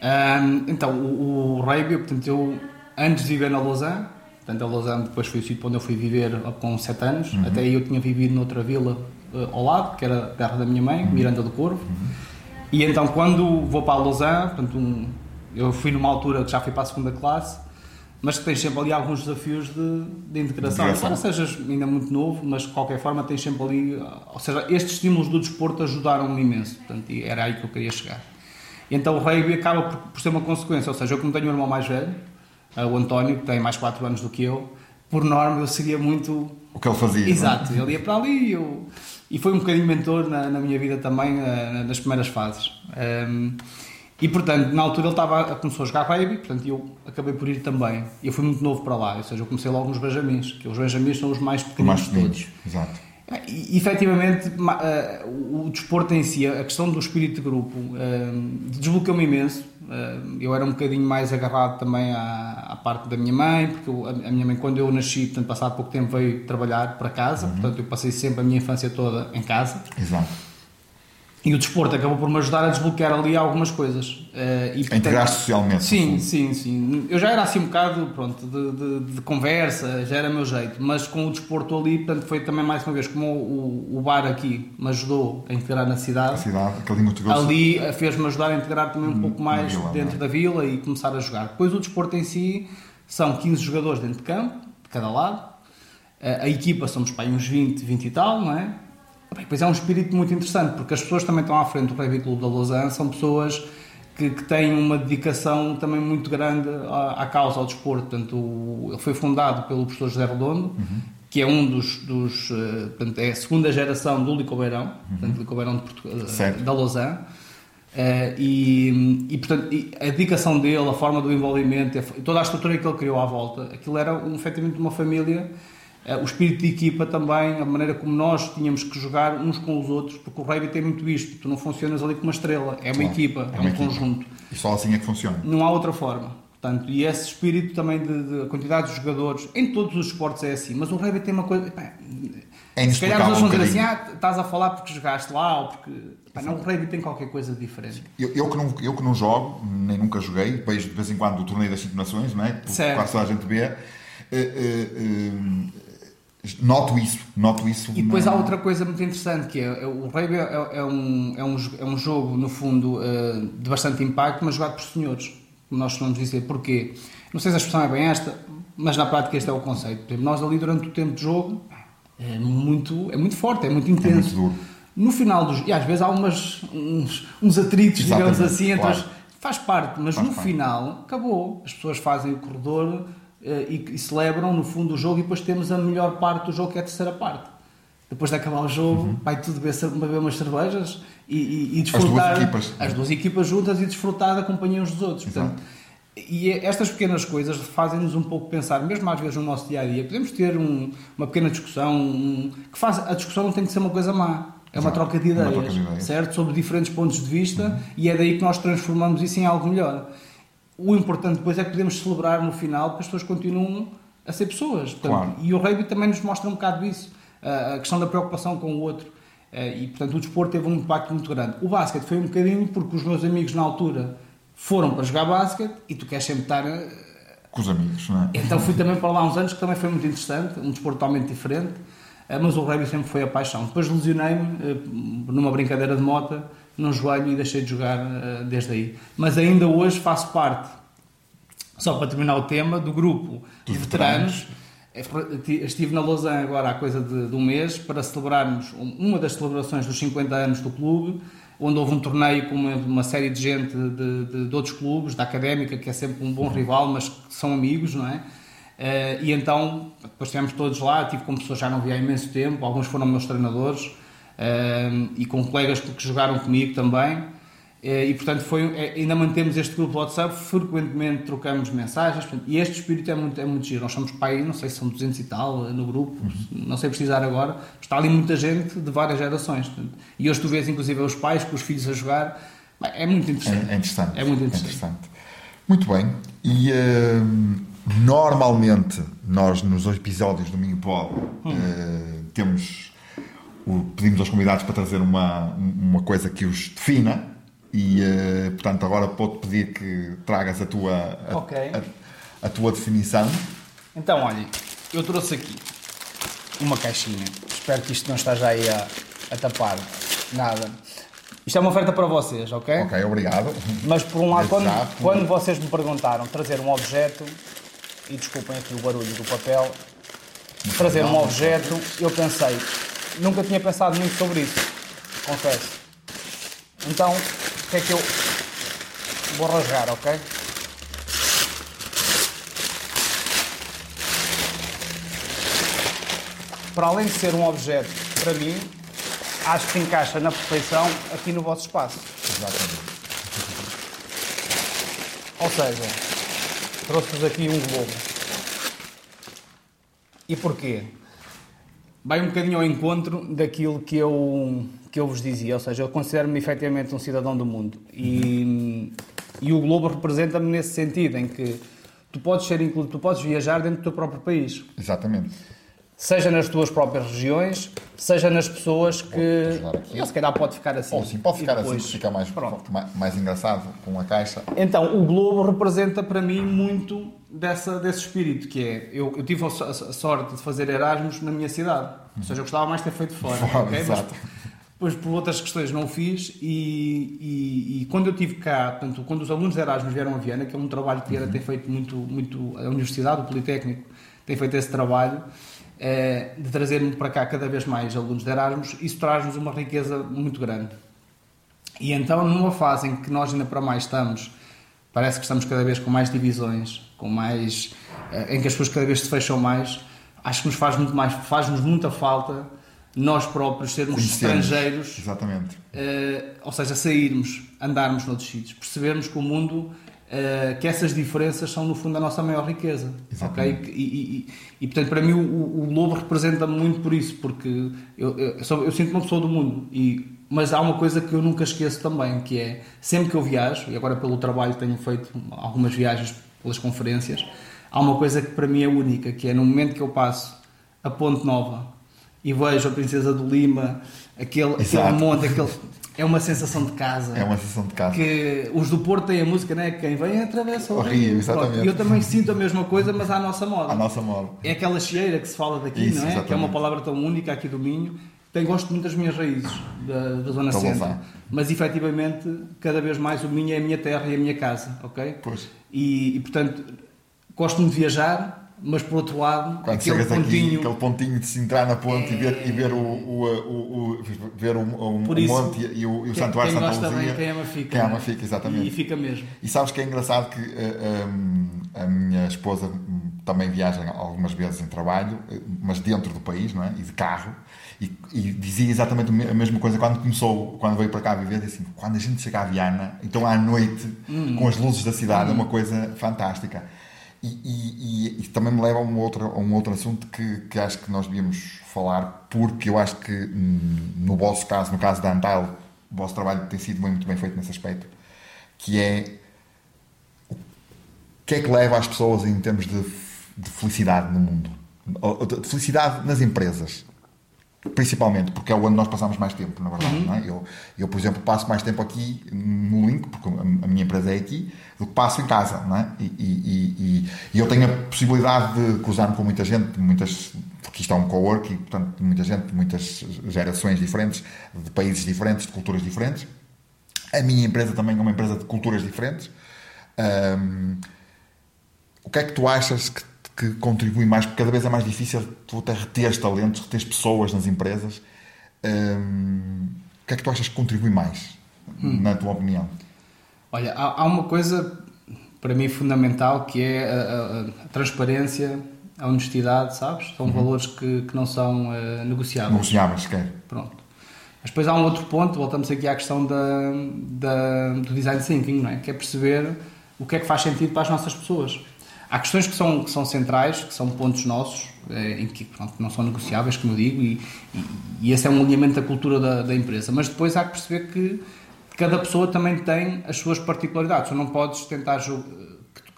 Ahm, então, o, o rugby, portanto, eu antes de viver na Lausanne, portanto, a Lausanne depois foi o sítio onde eu fui viver com 7 anos, até aí eu tinha vivido noutra vila eh, ao lado, que era a terra da minha mãe, Miranda do Corvo. E então, quando vou para a Lausanne, portanto, um- eu fui numa altura que já fui para a segunda classe, mas que tens sempre ali alguns desafios de, de integração. Integração. Embora sejas ainda muito novo, mas de qualquer forma tens sempre ali. Ou seja, estes estímulos do desporto ajudaram-me imenso. Portanto, era aí que eu queria chegar. Então o rugby acaba por, por ser uma consequência. Ou seja, eu, como tenho um irmão mais velho, eh, o António, que tem mais 4 anos do que eu, por norma eu seguia muito O que ele fazia? não é? Exato, ele ia para ali e eu... e foi um bocadinho mentor na, na minha vida também, eh, nas primeiras fases. Ehm, e portanto, na altura ele estava, começou a jogar rugby, portanto eu acabei por ir também. E eu fui muito novo para lá, ou seja, eu comecei logo nos Benjamins, que os Benjamins são os mais pequeninos mais de todos. Exato. E, efetivamente, eh, o desporto em si, a questão do espírito de grupo, eh, desbloqueou-me imenso. Eu era um bocadinho mais agarrado também à, à parte da minha mãe, porque eu- a, minha mãe, quando eu nasci, portanto, passado pouco tempo, veio trabalhar para casa, portanto, eu passei sempre a minha infância toda em casa. Exato. E o desporto acabou por me ajudar a desbloquear ali algumas coisas. Eh, e, A integrar-se socialmente. Sim, sim, sim. Eu já era assim um bocado, pronto, de, de- de conversa, já era meu jeito, mas com o desporto ali, portanto, foi também mais uma vez como o, o bar aqui me ajudou a integrar na A cidade. cidade, aquele. Ali eh, fez-me ajudar a integrar também um pouco mais vila, dentro não é? da vila e começar a jogar. Depois o desporto em si são 15 jogadores dentro de campo, de cada lado. Eh, A equipa somos pá, uns 20, 20 e tal, não é? Bem, Pois é um espírito muito interessante, porque as pessoas também estão à frente do Rugby Clube da Lausanne são pessoas que, que têm uma dedicação também muito grande à, à causa, ao desporto. Portanto, o- ele foi fundado pelo professor José Redondo, que é um dos, dos eh, portanto, é a segunda geração do Licobeirão, portanto, Licobeirão de Portugal, Certo. da Lausanne. Eh, e, e, portanto, a dedicação dele, a forma do envolvimento, toda a estrutura que ele criou à volta, aquilo era um, efetivamente uma família, eh, o espírito de equipa também, a maneira como nós tínhamos que jogar uns com os outros, porque o rugby tem muito isto, tu não funcionas ali com uma estrela, é uma equipa, é é, uma um equipa. conjunto, E só assim é que funciona. não há outra forma. Portanto, e esse espírito também de, de quantidade de jogadores, em todos os esportes é assim, mas o rugby tem uma coisa. pá, É se calhar pessoas um vão dizer assim, ah, estás a falar porque jogaste lá, ou porque. Pá, não, o rugby tem qualquer coisa diferente. Eu, eu, que não, eu que não jogo, nem nunca joguei, vejo de vez em quando o torneio das 5 nações, não é? Porque Certo. Quase toda a gente vê. eh, eh, eh, noto isso, noto isso. E depois há outra coisa muito interessante que é, é o rugby é, é um, é, um, é um jogo, no fundo, eh, de bastante impacto, mas jogado por senhores. Como nós costumamos dizer. Porquê? Não sei se a expressão é bem esta, mas na prática este é o conceito. Por exemplo, nós ali durante o tempo de jogo é muito, é muito forte, é muito intenso. muito duro. No final dos. E às vezes há umas, uns, uns atritos, digamos Exatamente, assim, entre claro. as- faz parte, mas Faz no parte. final acabou. As pessoas fazem o corredor e, e celebram no fundo o jogo e depois temos a melhor parte do jogo que é a terceira parte. Depois de acabar o jogo, Uhum. vai tudo beber, beber umas cervejas e, e, e desfrutar. duas equipas. as duas equipas juntas e desfrutar da companhia uns dos outros. Portanto, e estas pequenas coisas fazem-nos um pouco pensar, mesmo às vezes no nosso dia a dia, podemos ter um- uma pequena discussão, um- que faz, a discussão não tem que ser uma coisa má, é uma troca É uma ideias, troca de ideias. certo? Sobre diferentes pontos de vista e é daí que nós transformamos isso em algo melhor. O importante depois é que podemos celebrar no final porque as pessoas continuam a ser pessoas. Portanto, Claro. E o rugby também nos mostra um bocado isso, a questão da preocupação com o outro. Eh, E portanto o desporto teve um impacto muito grande. O basquete foi um bocadinho porque os meus amigos na altura foram para jogar basquete e tu queres sempre estar. eh, Com os amigos, não é? Então fui também para lá uns anos que também foi muito interessante, um desporto totalmente diferente. eh, mas o rugby sempre foi a paixão. Depois lesionei-me numa brincadeira de moto, num joelho e deixei de jogar eh, desde aí. Mas ainda hoje faço parte, só para terminar o tema, do grupo de veteranos. Estive na Lausanne agora há coisa de, de um mês para celebrarmos uma das celebrações dos 50 anos do clube onde houve um torneio com uma, uma série de gente de, de, de, outros clubes, da Académica, que é sempre um bom rival, mas que são amigos, não é? Uh, e então, depois estivemos todos lá, tive com pessoas que já não via há imenso tempo, alguns foram meus treinadores, e com colegas que, jogaram comigo também. Eh, e portanto foi, é, ainda mantemos este grupo WhatsApp, frequentemente trocamos mensagens e este espírito é muito, é muito giro. Nós somos pai, não sei se são 200 e tal no grupo, uhum. não sei precisar agora, está ali muita gente de várias gerações. E hoje tu vês inclusive os pais com os filhos a jogar, é muito interessante. É, é interessante. É muito interessante. É interessante. Muito bem. E uh, normalmente nós nos episódios do Minho Polo hum. uh, temos pedimos aos convidados para trazer uma, uma coisa que os defina e, uh, portanto, agora pode pedir que tragas a tua, a, okay. a, a, tua definição. Então, olha, eu trouxe aqui uma caixinha. Espero que isto não esteja aí a, a tapar nada. Isto é uma oferta para vocês, ok? Ok, obrigado. Mas por um lado, quando, quando vocês me perguntaram trazer um objeto, e desculpem aqui o barulho do papel, trazer um objeto, eu pensei, nunca tinha pensado muito sobre isso, confesso. Então, que é que eu vou rasgar, ok? Para além de ser um objeto, para mim, acho que encaixa na perfeição aqui no vosso espaço. Exatamente. Ou seja, trouxe-vos aqui um globo. E porquê? Vai um bocadinho ao encontro daquilo que eu que eu vos dizia, ou seja, eu considero-me efetivamente um cidadão do mundo e, e o globo representa-me nesse sentido, em que tu podes ser incluído, tu podes viajar dentro do teu próprio país. Exatamente. Seja nas tuas próprias regiões, seja nas pessoas que. Ou se calhar pode ficar assim. Ou sim, pode ficar assim, fica mais, mais, mais engraçado com a caixa. Então, o globo representa para mim muito dessa, desse espírito, que é. Eu, eu tive a sorte de fazer Erasmus na minha cidade. Ou seja, eu gostava mais de ter feito fora. fora okay? Mas, depois, por outras questões, não fiz. E, e, e, quando eu tive cá, portanto, quando os alunos de Erasmus vieram a Viana, que é um trabalho que Viana uhum. tem feito muito, muito. A Universidade, o Politécnico, tem feito esse trabalho. É, de trazer para cá cada vez mais alunos de Erasmus, isso traz-nos uma riqueza muito grande. E então, numa fase em que nós ainda para mais estamos, parece que estamos cada vez com mais divisões, com mais, eh, em que as pessoas cada vez se fecham mais, acho que nos faz muito mais, faz-nos muita falta nós próprios sermos estrangeiros. Exatamente. Uh, ou seja, sairmos, andarmos noutros sítios, percebermos que o mundo, uh, que essas diferenças são no fundo a nossa maior riqueza. Exatamente. Okay? E, e, e, e, portanto, para mim, o, o lobo representa muito por isso, porque eu, eu, eu, eu sinto uma pessoa do mundo. E, mas há uma coisa que eu nunca esqueço também, que é sempre que eu viajo, e agora pelo trabalho tenho feito algumas viagens pelas conferências, há uma coisa que para mim é única, que é no momento que eu passo a Ponte Nova e vejo a Princesa do Lima, aquele, aquele monte, aquele, é uma sensação de casa. É uma sensação de casa. Que os do Porto têm a música, né? Quem vem atravessa o rio. exatamente. E eu também sinto a mesma coisa, mas à nossa moda. À nossa moda. É aquela cheira que se fala daqui, Isso, não é? Exatamente. Que é uma palavra tão única aqui do Minho. Tem, gosto muito das minhas raízes da, da Zona Centro. Mas efetivamente, cada vez mais o Minho é a minha terra e a minha casa, ok? Pois. E, e portanto, gosto muito de viajar, mas por outro lado, quando aquele pontinho, aqui, aquele pontinho de se entrar na ponte é... e ver, e ver o, o, o, o ver o, o, isso, monte e o, e o santuário Santa Luzia. Bem, quem ama fica. Quem ama fica, exatamente. E fica mesmo. E sabes que é engraçado que uh, um, a minha esposa também viaja algumas vezes em trabalho, mas dentro do país, não é? E de carro. E, e, dizia exatamente a mesma coisa quando começou, quando veio para cá viver, assim, quando a gente chega a Viana, então à noite, hum. com as luzes da cidade, hum. é uma coisa fantástica. E, e, e, também me leva a um outro, a um outro assunto que, que acho que nós devíamos falar, porque eu acho que hum, no vosso caso, no caso da Antal, o vosso trabalho tem sido muito bem feito nesse aspecto, que é o que é que leva as pessoas em termos de, de felicidade no mundo, de felicidade nas empresas. Principalmente porque é onde nós passamos mais tempo, na verdade. Uhum. É? Eu, eu, por exemplo, passo mais tempo aqui no Link, porque a, minha empresa é aqui, do que passo em casa. Não é? e, e, e, e eu tenho a possibilidade de cruzar-me com muita gente, muitas, porque isto é um co-work, e portanto, muita gente, muitas gerações diferentes, de países diferentes, de culturas diferentes. A minha empresa também é uma empresa de culturas diferentes. Um, o que é que tu achas que que contribui mais, porque cada vez é mais difícil tu até reter talentos, reter pessoas nas empresas. Hum, o que é que tu achas que contribui mais, hum. na tua opinião? Olha, há, há, uma coisa para mim fundamental que é a, a, a transparência, a honestidade, sabes? São uhum. valores que, que não são uh, negociáveis. Negociáveis, quer. Pronto. Mas depois há um outro ponto, voltamos aqui à questão da, da, do design thinking, não é? que é perceber o que é que faz sentido para as nossas pessoas. Há questões que são, que são centrais, que são pontos nossos, eh, em que pronto, não são negociáveis, como eu digo, e, e, e, esse é um alinhamento da cultura da, da, empresa. Mas depois há que perceber que cada pessoa também tem as suas particularidades. Tu não podes tentar que,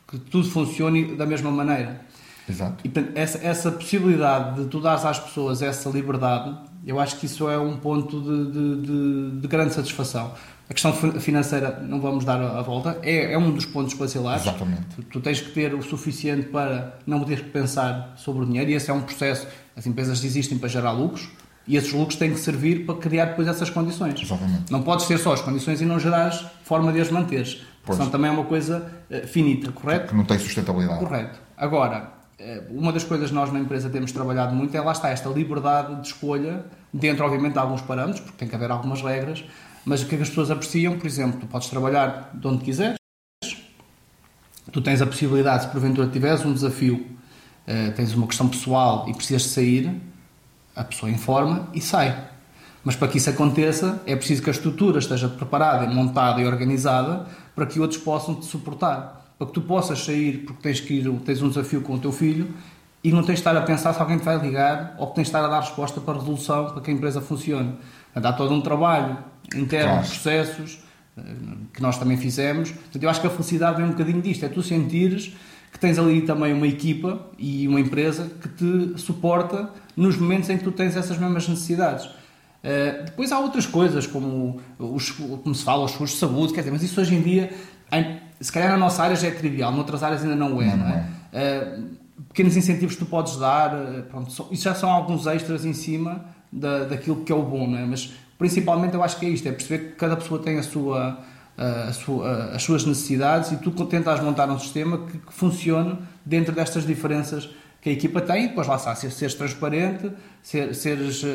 que tudo funcione da mesma maneira. Exato. E essa, essa possibilidade de tu dares às pessoas essa liberdade, eu acho que isso é um ponto de, de, de, de grande satisfação. A questão financeira, não vamos dar a volta, é, é um dos pontos basilares. Exatamente. Tu, tu, tens que ter o suficiente para não ter que pensar sobre o dinheiro e esse é um processo. As empresas existem para gerar lucros e esses lucros têm que servir para criar depois essas condições. Exatamente. Não podes ter só as condições e não gerares forma de as manteres. Pois. Senão também é uma coisa uh, finita, correto? Que não tem sustentabilidade. Correto. Agora, uh, uma das coisas que nós na empresa temos trabalhado muito é lá está esta liberdade de escolha, dentro, obviamente, de alguns parâmetros, porque tem que haver algumas regras, mas o que, é que as pessoas apreciam, por exemplo, tu podes trabalhar de onde quiseres, tu tens a possibilidade, se porventura tiveres um desafio, uh, tens uma questão pessoal e precisas sair, a pessoa informa e sai. Mas para que isso aconteça, é preciso que a estrutura esteja preparada, montada e organizada para que outros possam te suportar. Para que tu possas sair porque tens que ir, tens um desafio com o teu filho e não tens de estar a pensar se alguém te vai ligar ou que tens de estar a dar resposta para a resolução para que a empresa funcione. Há todo um trabalho interno, claro. processos, eh, que nós também fizemos. Portanto, eu acho que a felicidade vem um bocadinho disto, é tu sentires que tens ali também uma equipa e uma empresa que te suporta nos momentos em que tu tens essas mesmas necessidades. Uh, depois há outras coisas, como, os, como se fala, os seguros de saúde, quer dizer, mas isso hoje em dia, se calhar na nossa área já é trivial, noutras áreas ainda não é. Não, é. Uh, pequenos incentivos que tu podes dar, pronto, isso já são alguns extras em cima da, daquilo que é o bom, não é? Mas principalmente eu acho que é isto, é perceber que cada pessoa tem a sua, a sua, as suas necessidades e tu tentas montar um sistema que, que, funcione dentro destas diferenças que a equipa tem e depois lá está, seres transparente, ser, seres, uh,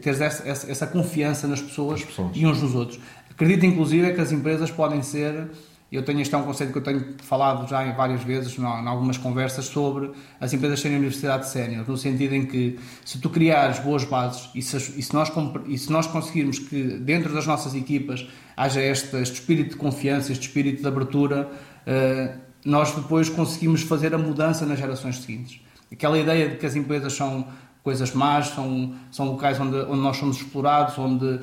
teres essa, essa, essa, confiança nas pessoas, pessoas, e uns nos outros. Acredito inclusive que as empresas podem ser eu tenho, este é um conceito que eu tenho falado já em várias vezes, em algumas conversas, sobre as empresas serem universidade sénior, no sentido em que se tu criares boas bases e se, e se, nós, e se nós conseguirmos que dentro das nossas equipas haja este, este espírito de confiança, este espírito de abertura, uh, nós depois conseguimos fazer a mudança nas gerações seguintes. Aquela ideia de que as empresas são coisas más, são, são locais onde, onde nós somos explorados, onde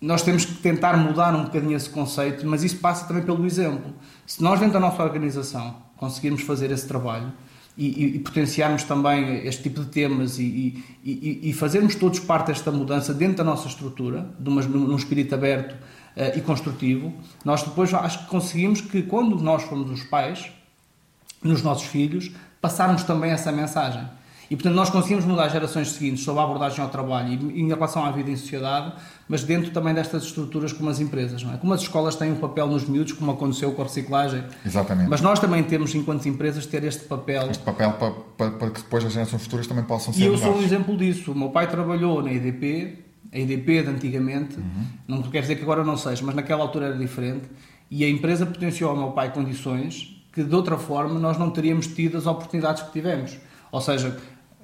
nós temos que tentar mudar um bocadinho esse conceito, mas isso passa também pelo exemplo. Se nós, dentro da nossa organização, conseguirmos fazer esse trabalho e, e, e potenciarmos também este tipo de temas e, e, fazermos todos parte desta mudança dentro da nossa estrutura, de uma, num espírito aberto uh, e construtivo, nós depois acho que conseguimos que, quando nós formos os pais, nos nossos filhos, passarmos também essa mensagem. E, portanto, nós conseguimos mudar as gerações seguintes sobre a abordagem ao trabalho e em relação à vida em sociedade, mas dentro também destas estruturas como as empresas, não é? Como as escolas têm um papel nos miúdos, como aconteceu com a reciclagem. Exatamente. Mas nós também temos, enquanto empresas, ter este papel. Este papel para, para, para que depois as gerações futuras também possam ser E eu sou um exemplo disso. O meu pai trabalhou na EDP, a EDP de antigamente, uhum. não quer dizer que agora não seja, mas naquela altura era diferente, e a empresa potenciou ao meu pai condições que de outra forma nós não teríamos tido as oportunidades que tivemos. Ou seja,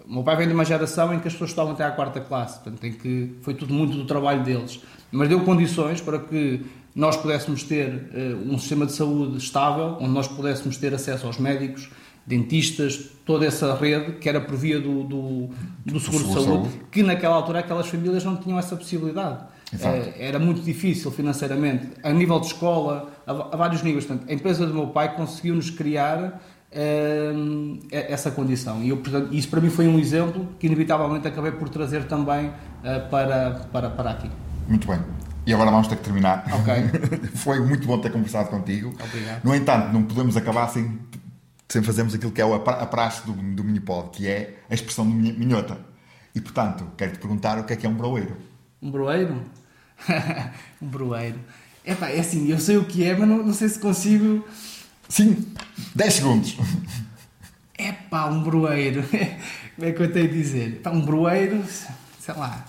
o meu pai vem de uma geração em que as pessoas estavam até à quarta classe, portanto, em que foi tudo muito do trabalho deles. Mas deu condições para que nós pudéssemos ter uh, um sistema de saúde estável, onde nós pudéssemos ter acesso aos médicos, dentistas, toda essa rede que era por via do, do, do seguro, de saúde, saúde, que naquela altura aquelas famílias não tinham essa possibilidade. Uh, era muito difícil financeiramente, a nível de escola, a, a vários níveis. Portanto, a empresa do meu pai conseguiu-nos criar uh, essa condição. E eu, portanto, isso para mim foi um exemplo que inevitavelmente acabei por trazer também uh, para, para, para aqui. Muito bem. E agora vamos ter que terminar. Ok. (laughs) foi muito bom ter conversado contigo. Obrigado. No entanto, não podemos acabar sem, sem fazermos aquilo que é a praxe do, do Minipod, que é a expressão do minhota. E portanto, quero-te perguntar o que é que é um broeiro. Um broeiro? (laughs) um broeiro. Epá, é assim, eu sei o que é, mas não, não sei se consigo. Sim, 10 segundos. Epá, um broeiro. (laughs) Como é que eu tenho a dizer? Epá, um broeiro, sei lá.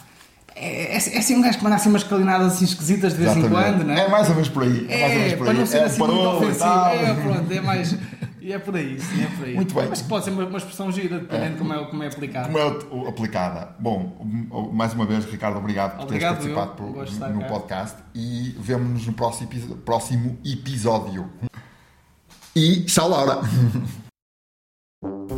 É, é, é assim um gajo que manda assim umas calinadas assim esquisitas de vez Exatamente. em quando, não é? É mais ou menos por aí. É, mais ou menos É, por para aí. não ser é, assim parou muito ofensivo. É, pronto, é mais. E é por aí, sim, é por aí. Muito bem. Mas que pode ser uma, uma expressão gira, dependendo de como é, como é aplicado. Como é aplicada? Bom, mais uma vez, Ricardo, obrigado por Obrigado, teres participado eu. por- no cá. podcast e vemo-nos no próximo, próximo episódio e tchau, Laura. (laughs)